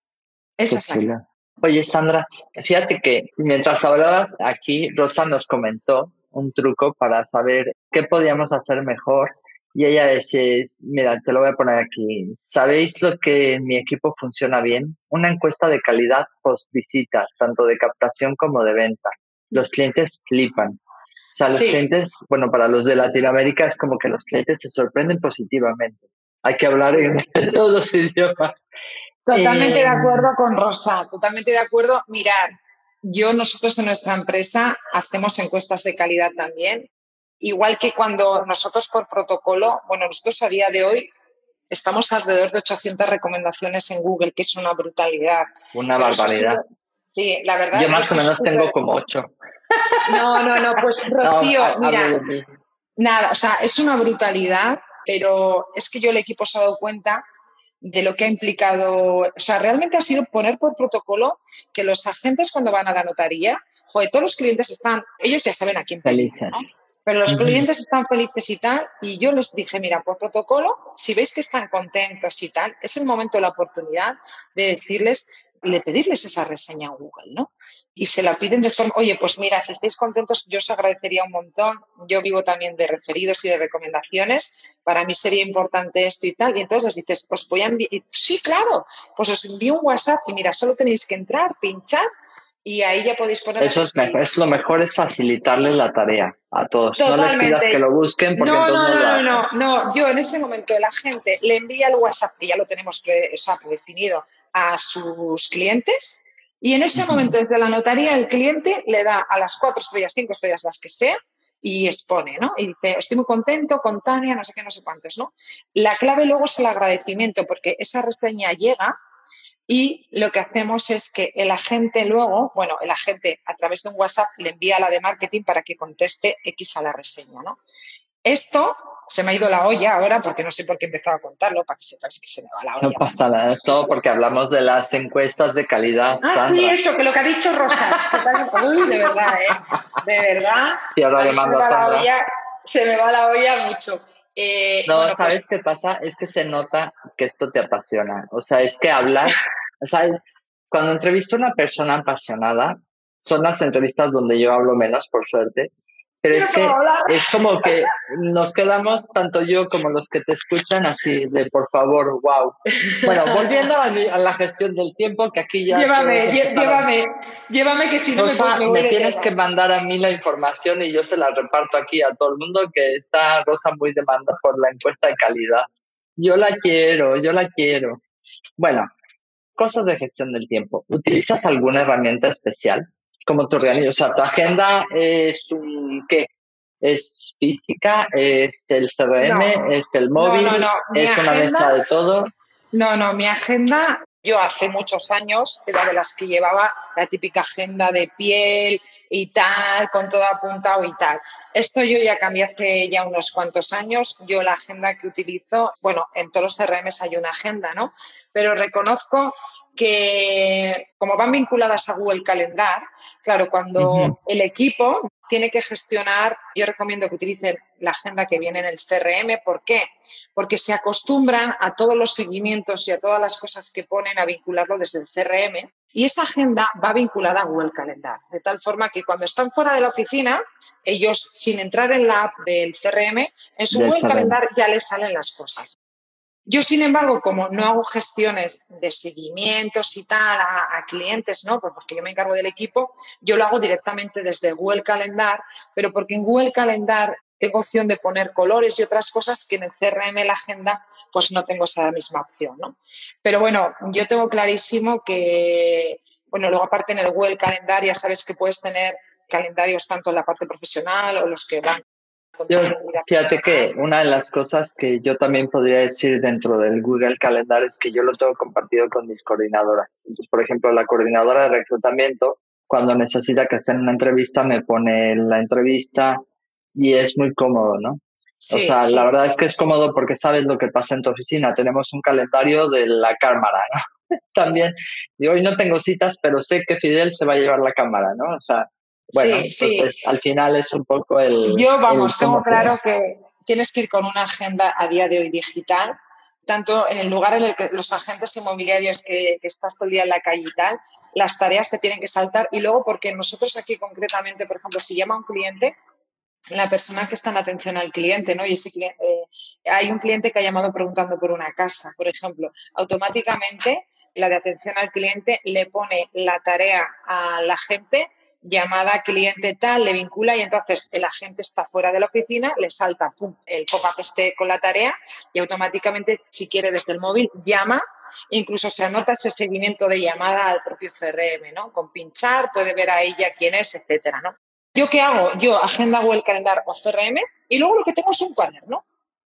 Esa es la Oye, Sandra, fíjate que mientras hablabas aquí, Rosa nos comentó un truco para saber qué podíamos hacer mejor. Y ella decía, mira, te lo voy a poner aquí. ¿Sabéis lo que en mi equipo funciona bien? Una encuesta de calidad post visita, tanto de captación como de venta. Los clientes flipan. O sea, los clientes, bueno, para los de Latinoamérica es como que los clientes se sorprenden positivamente. Hay que hablar en, todos los idiomas. Totalmente de eh, acuerdo con Rosa, totalmente de acuerdo. Mirar, yo, nosotros en nuestra empresa hacemos encuestas de calidad también. Igual que cuando nosotros por protocolo, bueno, nosotros a día de hoy estamos alrededor de 800 recomendaciones en Google, que es una brutalidad. Una barbaridad. Sí, la verdad. Yo más o menos tengo como ocho. No, no, no, pues Rocío, mira, nada, o sea, es una brutalidad, pero es que yo el equipo se ha dado cuenta de lo que ha implicado, o sea, realmente ha sido poner por protocolo que los agentes cuando van a la notaría, joder, todos los clientes están, ellos ya saben a quién felices, pero los clientes están felices y tal, y yo les dije, mira, por protocolo, si veis que están contentos y tal, es el momento, la oportunidad de decirles le pedirles esa reseña a Google, ¿no? Y se la piden de forma, oye, pues mira, si estáis contentos, yo os agradecería un montón. Yo vivo también de referidos y de recomendaciones. Para mí sería importante esto y tal. Y entonces les dices, os voy a enviar, sí, claro, pues os envío un WhatsApp y mira, solo tenéis que entrar, pinchar y ahí ya podéis poner. Eso es, mejor, es lo mejor es facilitarles la tarea a todos. No les pidas que lo busquen porque no, entonces no, no, lo no, no, no, yo en ese momento la gente le envía el WhatsApp, que ya lo tenemos o sea, predefinido, a sus clientes y en ese momento desde la notaría el cliente le da a las cuatro estrellas, cinco estrellas, las que sea, y expone, ¿no? Y dice, estoy muy contento con Tania, no sé qué, no sé cuántos, ¿no? La clave luego es el agradecimiento, porque esa reseña llega y lo que hacemos es que el agente luego, bueno, el agente a través de un WhatsApp le envía a la de marketing para que conteste X a la reseña, ¿no? Esto se me ha ido la olla ahora porque no sé por qué he empezado a contarlo, para que sepáis que se me va la olla. No pasa nada, es todo porque hablamos de las encuestas de calidad. Ah, sí, eso, que lo que ha dicho Rosa. Uy, de verdad, ¿eh? De verdad. Y ahora llamando a Sandra. se me va la olla mucho. Eh, no, pues ¿sabes qué pasa? Es que se nota que esto te apasiona. O sea, es que hablas, o sea, cuando entrevisto a una persona apasionada, son las entrevistas donde yo hablo menos, por suerte, pero es que es como que nos quedamos, tanto yo como los que te escuchan, así de por favor, wow. Bueno, volviendo a, la gestión del tiempo, que aquí ya. Llévame, llévame, llévame que si no me, me tienes que mandar a mí la información y yo se la reparto aquí a todo el mundo, que está Rosa muy demanda por la encuesta de calidad. Yo la quiero, yo la quiero. Bueno, cosas de gestión del tiempo. ¿Utilizas alguna herramienta especial? Como tu organización, o sea, tu agenda es un, ¿qué? ¿Es física? ¿Es el CRM? ¿Es el móvil? ¿Es una mezcla de todo? No, no, mi agenda yo hace muchos años era de las que llevaba la típica agenda de piel y tal, con todo apuntado y tal. Esto yo ya cambié hace ya unos cuantos años. Yo la agenda que utilizo, bueno, en todos los CRM hay una agenda, ¿no? Pero reconozco que como van vinculadas a Google Calendar, claro, cuando el equipo tiene que gestionar, yo recomiendo que utilicen la agenda que viene en el CRM. ¿Por qué? Porque se acostumbran a todos los seguimientos y a todas las cosas que ponen a vincularlo desde el CRM. Y esa agenda va vinculada a Google Calendar, de tal forma que cuando están fuera de la oficina, ellos, sin entrar en la app del CRM, en su Google Calendar ya les salen las cosas. Yo, sin embargo, como no hago gestiones de seguimientos y tal a, clientes, ¿no? Pues porque yo me encargo del equipo, yo lo hago directamente desde Google Calendar, pero porque en Google Calendar tengo opción de poner colores y otras cosas que en el CRM, la agenda, pues no tengo esa misma opción, ¿no? Pero bueno, yo tengo clarísimo que, bueno, luego aparte en el Google Calendar ya sabes que puedes tener calendarios tanto en la parte profesional o los que van yo, fíjate que una de las cosas que yo también podría decir dentro del Google Calendar es que yo lo tengo compartido con mis coordinadoras. Entonces, por ejemplo, la coordinadora de reclutamiento, cuando necesita que esté en una entrevista, me pone la entrevista y es muy cómodo, ¿no? o sea, la verdad es que es cómodo porque sabes lo que pasa en tu oficina. Tenemos un calendario de la cámara, ¿no? También, y hoy no tengo citas, pero sé que Fidel se va a llevar la cámara, ¿no? O sea, bueno, entonces al final es un poco el... Yo, vamos, tengo claro que tienes que ir con una agenda a día de hoy digital, tanto en el lugar en el que los agentes inmobiliarios que, estás todo el día en la calle y tal, las tareas que tienen que saltar y luego porque nosotros aquí concretamente, por ejemplo, si llama un cliente, la persona que está en atención al cliente, ¿no? Y ese eh, hay un cliente que ha llamado preguntando por una casa, por ejemplo, automáticamente la de atención al cliente le pone la tarea a la gente llamada cliente tal, le vincula y entonces el agente está fuera de la oficina, le salta pum, el pop-up este con la tarea y automáticamente, si quiere desde el móvil, llama incluso se anota ese seguimiento de llamada al propio CRM, ¿no? Con pinchar puede ver a ella quién es, etcétera, ¿no? ¿Yo qué hago? Yo agenda Google Calendar o CRM y luego lo que tengo es un cuaderno.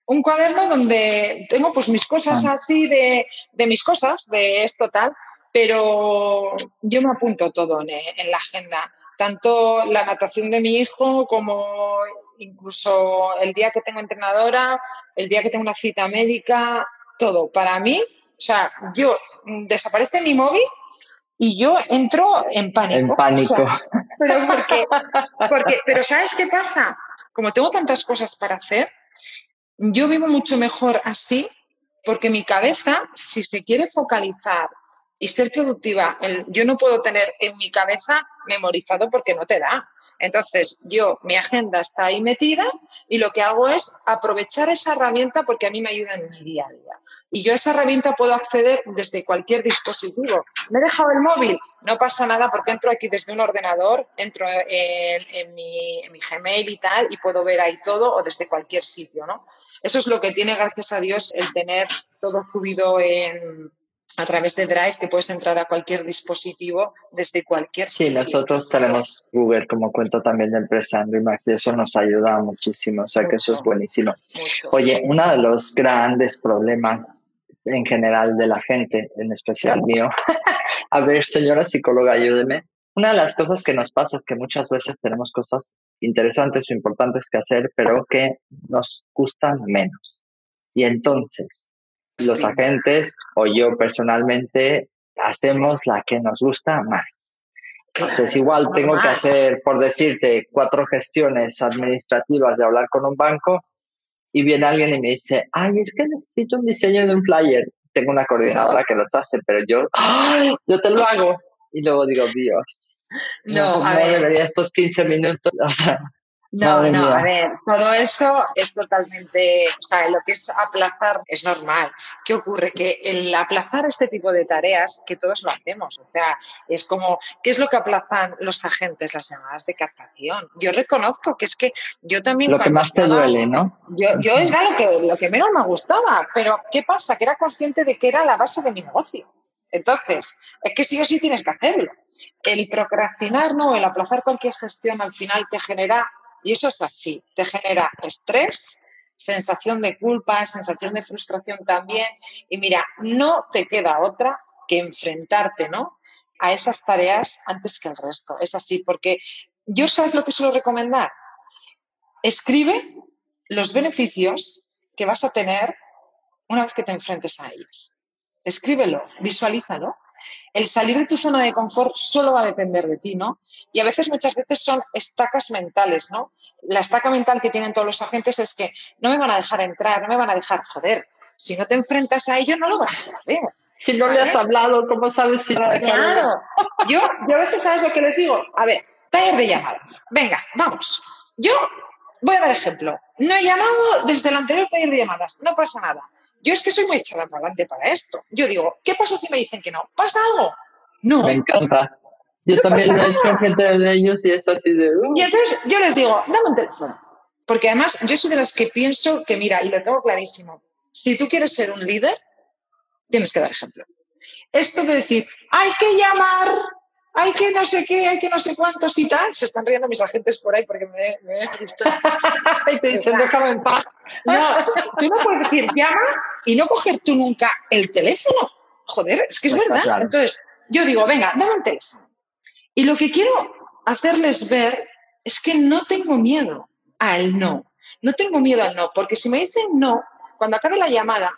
Un cuaderno donde tengo pues mis cosas así de, de mis cosas, de esto tal, pero yo me apunto todo en la agenda tanto la natación de mi hijo como incluso el día que tengo entrenadora, el día que tengo una cita médica, todo. Para mí, o sea, yo mm, desaparece mi móvil y yo entro en pánico. En pánico. pero porque, porque, pero ¿sabes qué pasa? Como tengo tantas cosas para hacer, yo vivo mucho mejor así porque mi cabeza, si se quiere focalizar y ser productiva, yo no puedo tener en mi cabeza memorizado porque no te da. Entonces, yo, mi agenda está ahí metida y lo que hago es aprovechar esa herramienta porque a mí me ayuda en mi día a día. Y yo a esa herramienta puedo acceder desde cualquier dispositivo. ¿Me he dejado el móvil? No pasa nada porque entro aquí desde un ordenador, entro en, mi, en mi, Gmail y tal y puedo ver ahí todo o desde cualquier sitio, ¿no? Eso es lo que tiene, gracias a Dios, el tener todo subido en, a través de Drive que puedes entrar a cualquier dispositivo desde cualquier Sí, nosotros tenemos Google como cuenta también de empresa en Remax y eso nos ayuda muchísimo, o sea que eso es buenísimo. Oye, uno de los grandes problemas en general de la gente, en especial mío, a ver, señora psicóloga, ayúdeme. Una de las cosas que nos pasa es que muchas veces tenemos cosas interesantes o importantes que hacer, pero que nos gustan menos. Y entonces, los agentes o yo personalmente hacemos la que nos gusta más. Entonces, igual tengo que hacer, por decirte, cuatro gestiones administrativas de hablar con un banco y viene alguien y me dice, ay, es que necesito un diseño de un flyer. Tengo una coordinadora que los hace, pero yo, yo te lo hago. Y luego digo, Dios, no, no, no debería estos 15 minutos, o sea, no, no, a ver, todo eso es totalmente, o sea, lo que es aplazar es normal. ¿Qué ocurre? Que el aplazar este tipo de tareas, que todos lo hacemos, o sea, es como, ¿qué es lo que aplazan los agentes? Las llamadas de captación. Yo reconozco que es que yo también... Lo que más te duele, ¿no? Yo, yo era lo que, lo que menos me gustaba, pero ¿qué pasa? Que era consciente de que era la base de mi negocio. Entonces, es que sí o sí tienes que hacerlo. El procrastinar, no, el aplazar cualquier gestión al final te genera, y eso es así, te genera estrés, sensación de culpa, sensación de frustración también. Y mira, no te queda otra que enfrentarte, ¿no? A esas tareas antes que el resto. Es así, porque yo sabes lo que suelo recomendar. Escribe los beneficios que vas a tener una vez que te enfrentes a ellos. Escríbelo, visualízalo. El salir de tu zona de confort solo va a depender de ti, ¿no? Y a veces, muchas veces son estacas mentales, ¿no? La estaca mental que tienen todos los agentes es que no me van a dejar entrar, no me van a dejar joder. Si no te enfrentas a ello, no lo vas a hacer. Si no le has hablado, ¿cómo sabes si Claro. Yo, yo a veces, ¿sabes lo que les digo? A ver, taller de llamada. Venga, vamos. Yo voy a dar ejemplo. No he llamado desde el anterior taller de llamadas. No pasa nada. Yo es que soy muy echada para adelante para esto. Yo digo, ¿qué pasa si me dicen que no? ¿Pasa algo? No. Me encanta. Yo también lo he hecho gente de ellos y es así de... Y entonces yo les digo, dame un teléfono. Porque además yo soy de las que pienso que, mira, y lo tengo clarísimo, si tú quieres ser un líder, tienes que dar ejemplo. Esto de decir, hay que llamar, hay que no sé qué, hay que no sé cuántos y tal, se están riendo mis agentes por ahí porque me, me y te dicen, déjame en paz. No, tú no puedes decir, llama y no coger tú nunca el teléfono. Joder, es que es Pues verdad. claro. Entonces, yo digo, venga, dame un teléfono. Y lo que quiero hacerles ver es que no tengo miedo al no. No tengo miedo al no, porque si me dicen no, cuando acabe la llamada,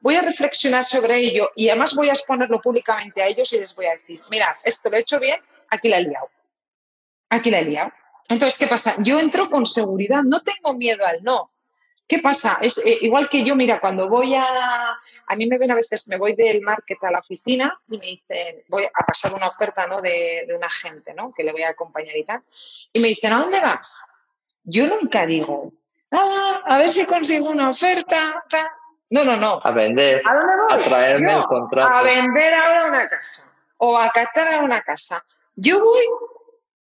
voy a reflexionar sobre ello y además voy a exponerlo públicamente a ellos y les voy a decir, mira, esto lo he hecho bien, aquí la he liado. Aquí la he liado. Entonces, ¿qué pasa? Yo entro con seguridad, no tengo miedo al no. ¿Qué pasa? Es eh, igual que yo, mira, cuando voy a. A mí me ven a veces, me voy del market a la oficina y me dicen, voy a pasar una oferta ¿no? de, de un agente, ¿no? Que le voy a acompañar y tal. Y me dicen, ¿a dónde vas? Yo nunca digo, ah, a ver si consigo una oferta. tal". No, no, no. A vender, ¿A dónde voy? a traerme Yo, el contrato. A vender ahora una casa o a catar una casa. Yo voy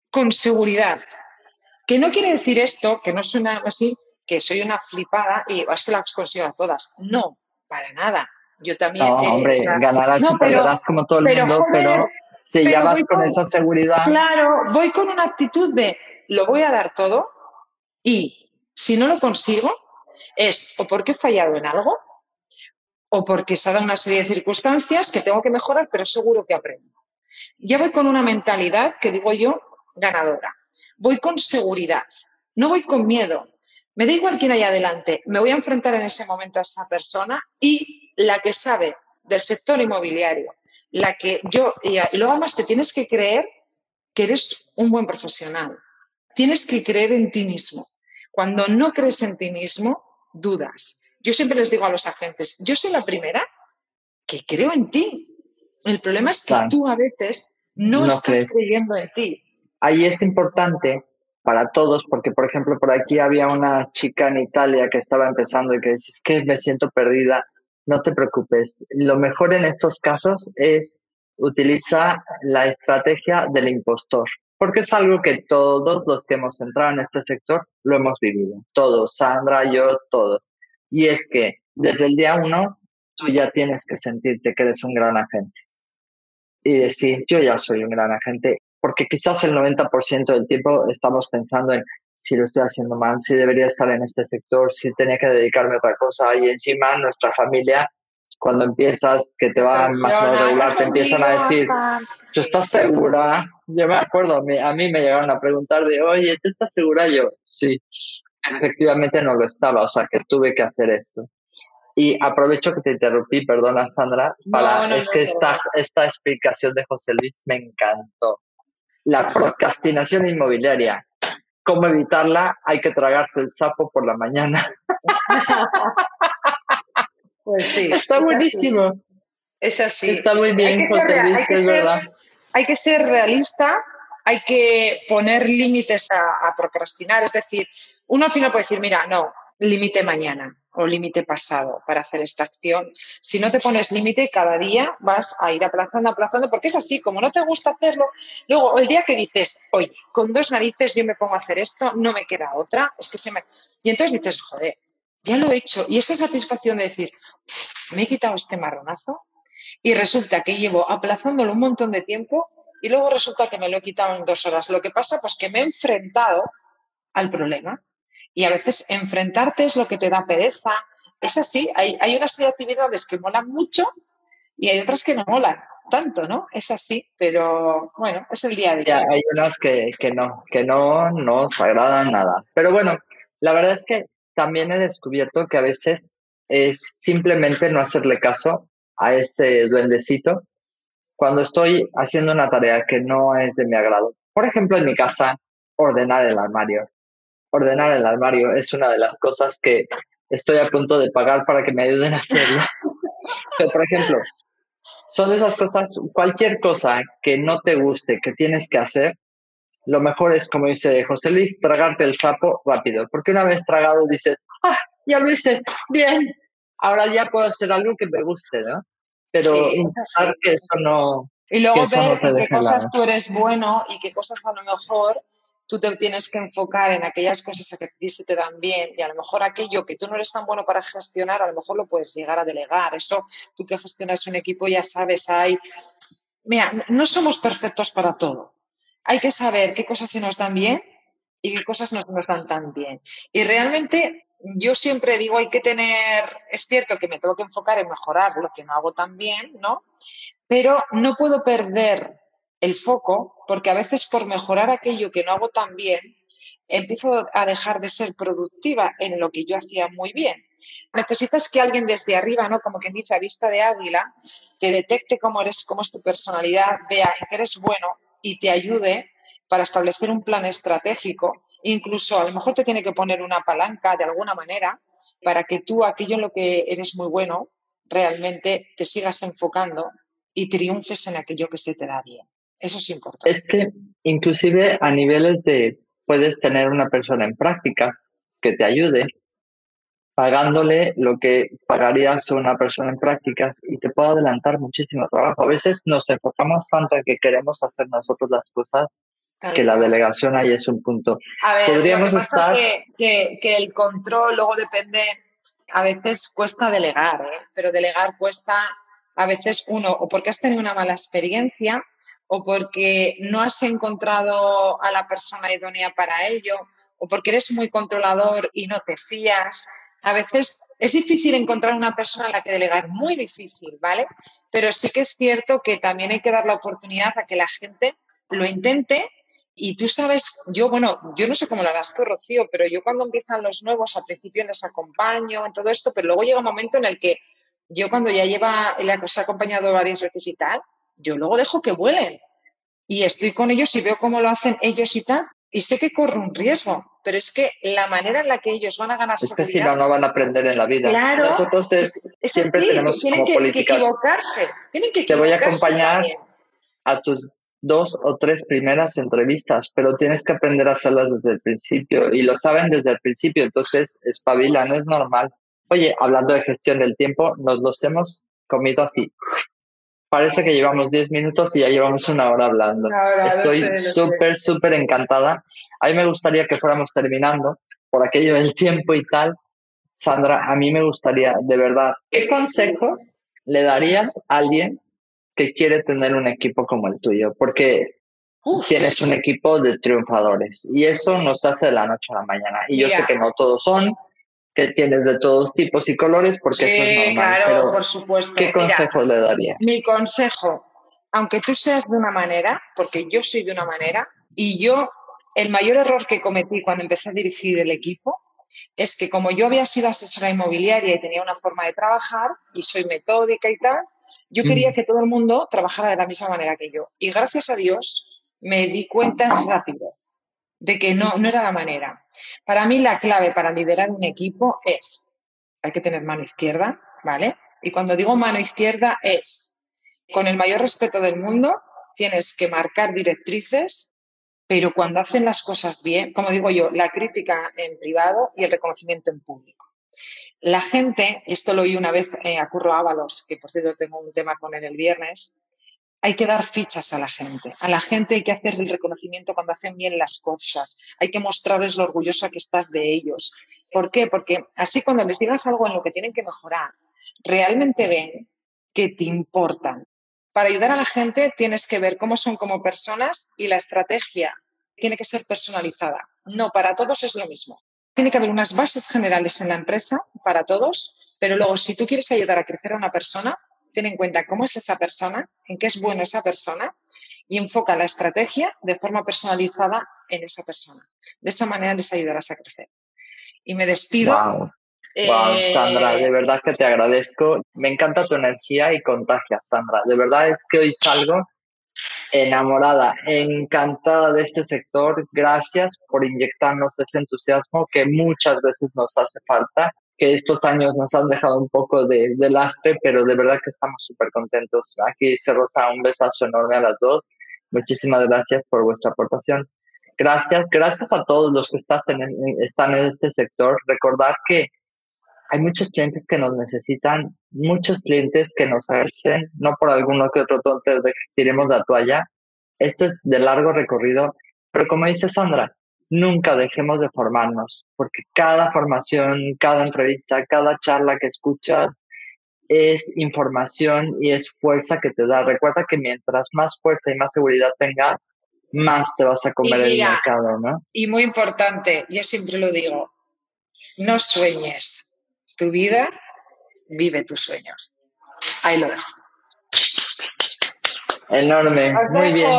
con seguridad. Que no quiere decir esto, que no suena así, que soy una flipada y es que las consigo a todas. No, para nada. Yo también. No, eh, hombre, sea, ganarás no, y perderás como todo el pero, mundo, joder, pero si pero ya vas con- esa seguridad, Claro, voy con una actitud de lo voy a dar todo y si no lo consigo es o porque he fallado en algo o porque se ha dado una serie de circunstancias que tengo que mejorar, pero seguro que aprendo. Ya voy con una mentalidad que digo yo ganadora. Voy con seguridad, no voy con miedo. Me da igual quién hay adelante, me voy a enfrentar en ese momento a esa persona y la que sabe del sector inmobiliario, la que yo, y luego además te tienes que creer que eres un buen profesional. Tienes que creer en ti mismo. Cuando no crees en ti mismo, dudas. Yo siempre les digo a los agentes, yo soy la primera que creo en ti. El problema es que Claro. tú a veces no, No estás crees. creyendo en ti. ahí es importante para todos, porque por ejemplo por aquí había una chica en Italia que estaba empezando y que dice, es que me siento perdida, no te preocupes, lo mejor en estos casos es utilizar la estrategia del impostor, porque es algo que todos los que hemos entrado en este sector lo hemos vivido, todos, Sandra, yo, todos. Y es que desde el día uno tú ya tienes que sentirte que eres un gran agente y decir, yo ya soy un gran agente, porque quizás el 90% del tiempo estamos pensando en si lo estoy haciendo mal, si debería estar en este sector, si tenía que dedicarme a otra cosa, y encima nuestra familia, cuando empiezas que te va más o menos regular, te empiezan a decir, ¿tú estás segura? Yo me acuerdo, a mí, me llegaron a preguntar de, oye, ¿tú estás segura? Yo, sí, efectivamente no lo estaba, o sea que tuve que hacer esto. Y aprovecho que te interrumpí, perdona Sandra, para, No, no, es que no. esta, esta explicación de José Luis me encantó. La procrastinación inmobiliaria. ¿Cómo evitarla? Hay que tragarse el sapo por la mañana. Pues sí. Está es así. buenísimo. Es así. Está muy bien, José Luis, hay que es ser- verdad. hay que ser realista, hay que poner límites a, a procrastinar. Es decir, uno al final puede decir, mira, no, límite mañana o límite pasado para hacer esta acción. Si no te pones límite, cada día vas a ir aplazando, aplazando, porque es así, como no te gusta hacerlo, luego el día que dices, oye, con dos narices yo me pongo a hacer esto, no me queda otra, es que se me... Y entonces dices, joder, ya lo he hecho. Y esa satisfacción de decir, me he quitado este marronazo, Y resulta que llevo aplazándolo un montón de tiempo y luego resulta que me lo he quitado en dos horas. Lo que pasa, pues que me he enfrentado al problema. Y a veces enfrentarte es lo que te da pereza. Es así, hay, hay unas actividades que molan mucho y hay otras que no molan tanto, ¿no? Es así, pero bueno, es el día a día. hay unas que, que no, que no nos agradan nada. Pero bueno, la verdad es que también he descubierto que a veces es simplemente no hacerle caso a ese duendecito cuando estoy haciendo una tarea que no es de mi agrado. Por ejemplo, en mi casa, ordenar el armario. Ordenar el armario es una de las cosas que estoy a punto de pagar para que me ayuden a hacerlo. por ejemplo, son esas cosas, cualquier cosa que no te guste, que tienes que hacer, lo mejor es, como dice José Luis, tragarte el sapo rápido, porque una vez tragado dices, ah, ya lo hice, bien, ahora ya puedo hacer algo que me guste, ¿no? Pero intentar que eso no... Y luego ver qué cosas tú eres bueno y qué cosas a lo mejor tú te tienes que enfocar en aquellas cosas que a ti se te dan bien y a lo mejor aquello que tú no eres tan bueno para gestionar, a lo mejor lo puedes llegar a delegar. Eso, tú que gestionas un equipo ya sabes, hay... Mira, no somos perfectos para todo. Hay que saber qué cosas se nos dan bien y qué cosas no nos dan tan bien. Y realmente yo siempre digo, hay que tener, es cierto que me tengo que enfocar en mejorar lo que no hago tan bien, ¿no? Pero no puedo perder el foco, porque a veces por mejorar aquello que no hago tan bien, empiezo a dejar de ser productiva en lo que yo hacía muy bien. Necesitas que alguien desde arriba, ¿no? Como quien dice, a vista de águila, te detecte cómo eres, cómo es tu personalidad, vea en qué eres bueno y te ayude para establecer un plan estratégico. Incluso a lo mejor te tiene que poner una palanca de alguna manera para que tú aquello en lo que eres muy bueno realmente te sigas enfocando y triunfes en aquello que se te da bien. Eso es importante. Es que inclusive a niveles de, puedes tener una persona en prácticas que te ayude, pagándole lo que pagarías a una persona en prácticas y te puede adelantar muchísimo trabajo. A veces nos enfocamos tanto en que queremos hacer nosotros las cosas que la delegación ahí es un punto. A ver, Podríamos estar... Que, que, el control luego depende, a veces cuesta delegar, ¿eh? pero delegar cuesta a veces uno, o porque has tenido una mala experiencia, o porque no has encontrado a la persona idónea para ello, o porque eres muy controlador y no te fías. A veces es difícil encontrar una persona a la que delegar, muy difícil, ¿vale? Pero sí que es cierto que también hay que dar la oportunidad a que la gente lo intente. Y tú sabes, yo, bueno, yo no sé cómo lo harás tú, Rocío, pero yo cuando empiezan los nuevos, al principio les acompaño en todo esto, pero luego llega un momento en el que yo cuando ya lleva, le ha acompañado varias veces y tal, yo luego dejo que vuelen. Y estoy con ellos y veo cómo lo hacen ellos y tal. Y sé que corro un riesgo, pero es que la manera en la que ellos van a ganar es que si no, no van a aprender en la vida. Nosotros siempre tenemos como política. Tienen que Te voy a acompañar a tus dos o tres primeras entrevistas, pero tienes que aprender a hacerlas desde el principio y lo saben desde el principio, entonces espabilan, es normal. Oye, hablando de gestión del tiempo, nos los hemos comido así parece que llevamos 10 minutos y ya llevamos una hora hablando. Estoy súper, súper encantada. A mí me gustaría que fuéramos terminando por aquello del tiempo y tal. Sandra, a mí me gustaría, de verdad, ¿qué consejos le darías a alguien que quiere tener un equipo como el tuyo? Porque tienes un equipo de triunfadores y eso nos hace de la noche a la mañana. Y yo sé que no todos son, que tienes de todos tipos y colores, porque eso es normal. Claro, por supuesto. ¿Qué consejo le daría? Mi consejo, aunque tú seas de una manera, porque yo soy de una manera, y yo, el mayor error que cometí cuando empecé a dirigir el equipo es que como yo había sido asesora inmobiliaria y tenía una forma de trabajar y soy metódica y tal, yo mm. quería que todo el mundo trabajara de la misma manera que yo. Y gracias a Dios me di cuenta rápido de que no, no era la manera. Para mí la clave para liderar un equipo es, hay que tener mano izquierda, ¿vale? Y cuando digo mano izquierda es, con el mayor respeto del mundo, tienes que marcar directrices, pero cuando hacen las cosas bien, como digo yo, la crítica en privado y el reconocimiento en público. La gente, esto lo oí una vez eh, a Curro Ábalos, que por cierto tengo un tema con él el viernes, hay que dar fichas a la gente. A la gente hay que hacer el reconocimiento cuando hacen bien las cosas. Hay que mostrarles lo orgullosa que estás de ellos. ¿Por qué? Porque así cuando les digas algo en lo que tienen que mejorar, realmente ven que te importan. Para ayudar a la gente tienes que ver cómo son como personas y la estrategia tiene que ser personalizada. No, para todos es lo mismo. Tiene que haber unas bases generales en la empresa para todos, pero luego si tú quieres ayudar a crecer a una persona, ten en cuenta cómo es esa persona, en qué es bueno esa persona y enfoca la estrategia de forma personalizada en esa persona. De esa manera les ayudarás a crecer. Y me despido Wow, Sandra, de eh, verdad que te agradezco. Me encanta tu energía y contagia, Sandra. De verdad es que hoy salgo enamorada, encantada de este sector. Gracias por inyectarnos ese entusiasmo que muchas veces nos hace falta, que estos años nos han dejado un poco de, lastre, pero de verdad que estamos súper contentos. Aquí se Rosa, un besazo enorme a las dos. Muchísimas gracias por vuestra aportación. Gracias, gracias a todos los que están en este sector. Recordar que hay muchos clientes que nos necesitan, muchos clientes que nos hacen, no por alguno que otro tonto de que tiremos la toalla. Esto es de largo recorrido, pero como dice Sandra, nunca dejemos de formarnos, porque cada formación, cada entrevista, cada charla que escuchas es información y es fuerza que te da. Recuerda que mientras más fuerza y más seguridad tengas, más te vas a comer el mercado, ¿no? Y muy importante, yo siempre lo digo, no sueñes, tu vida, vive tus sueños. Ahí lo dejo. Enorme, muy bien.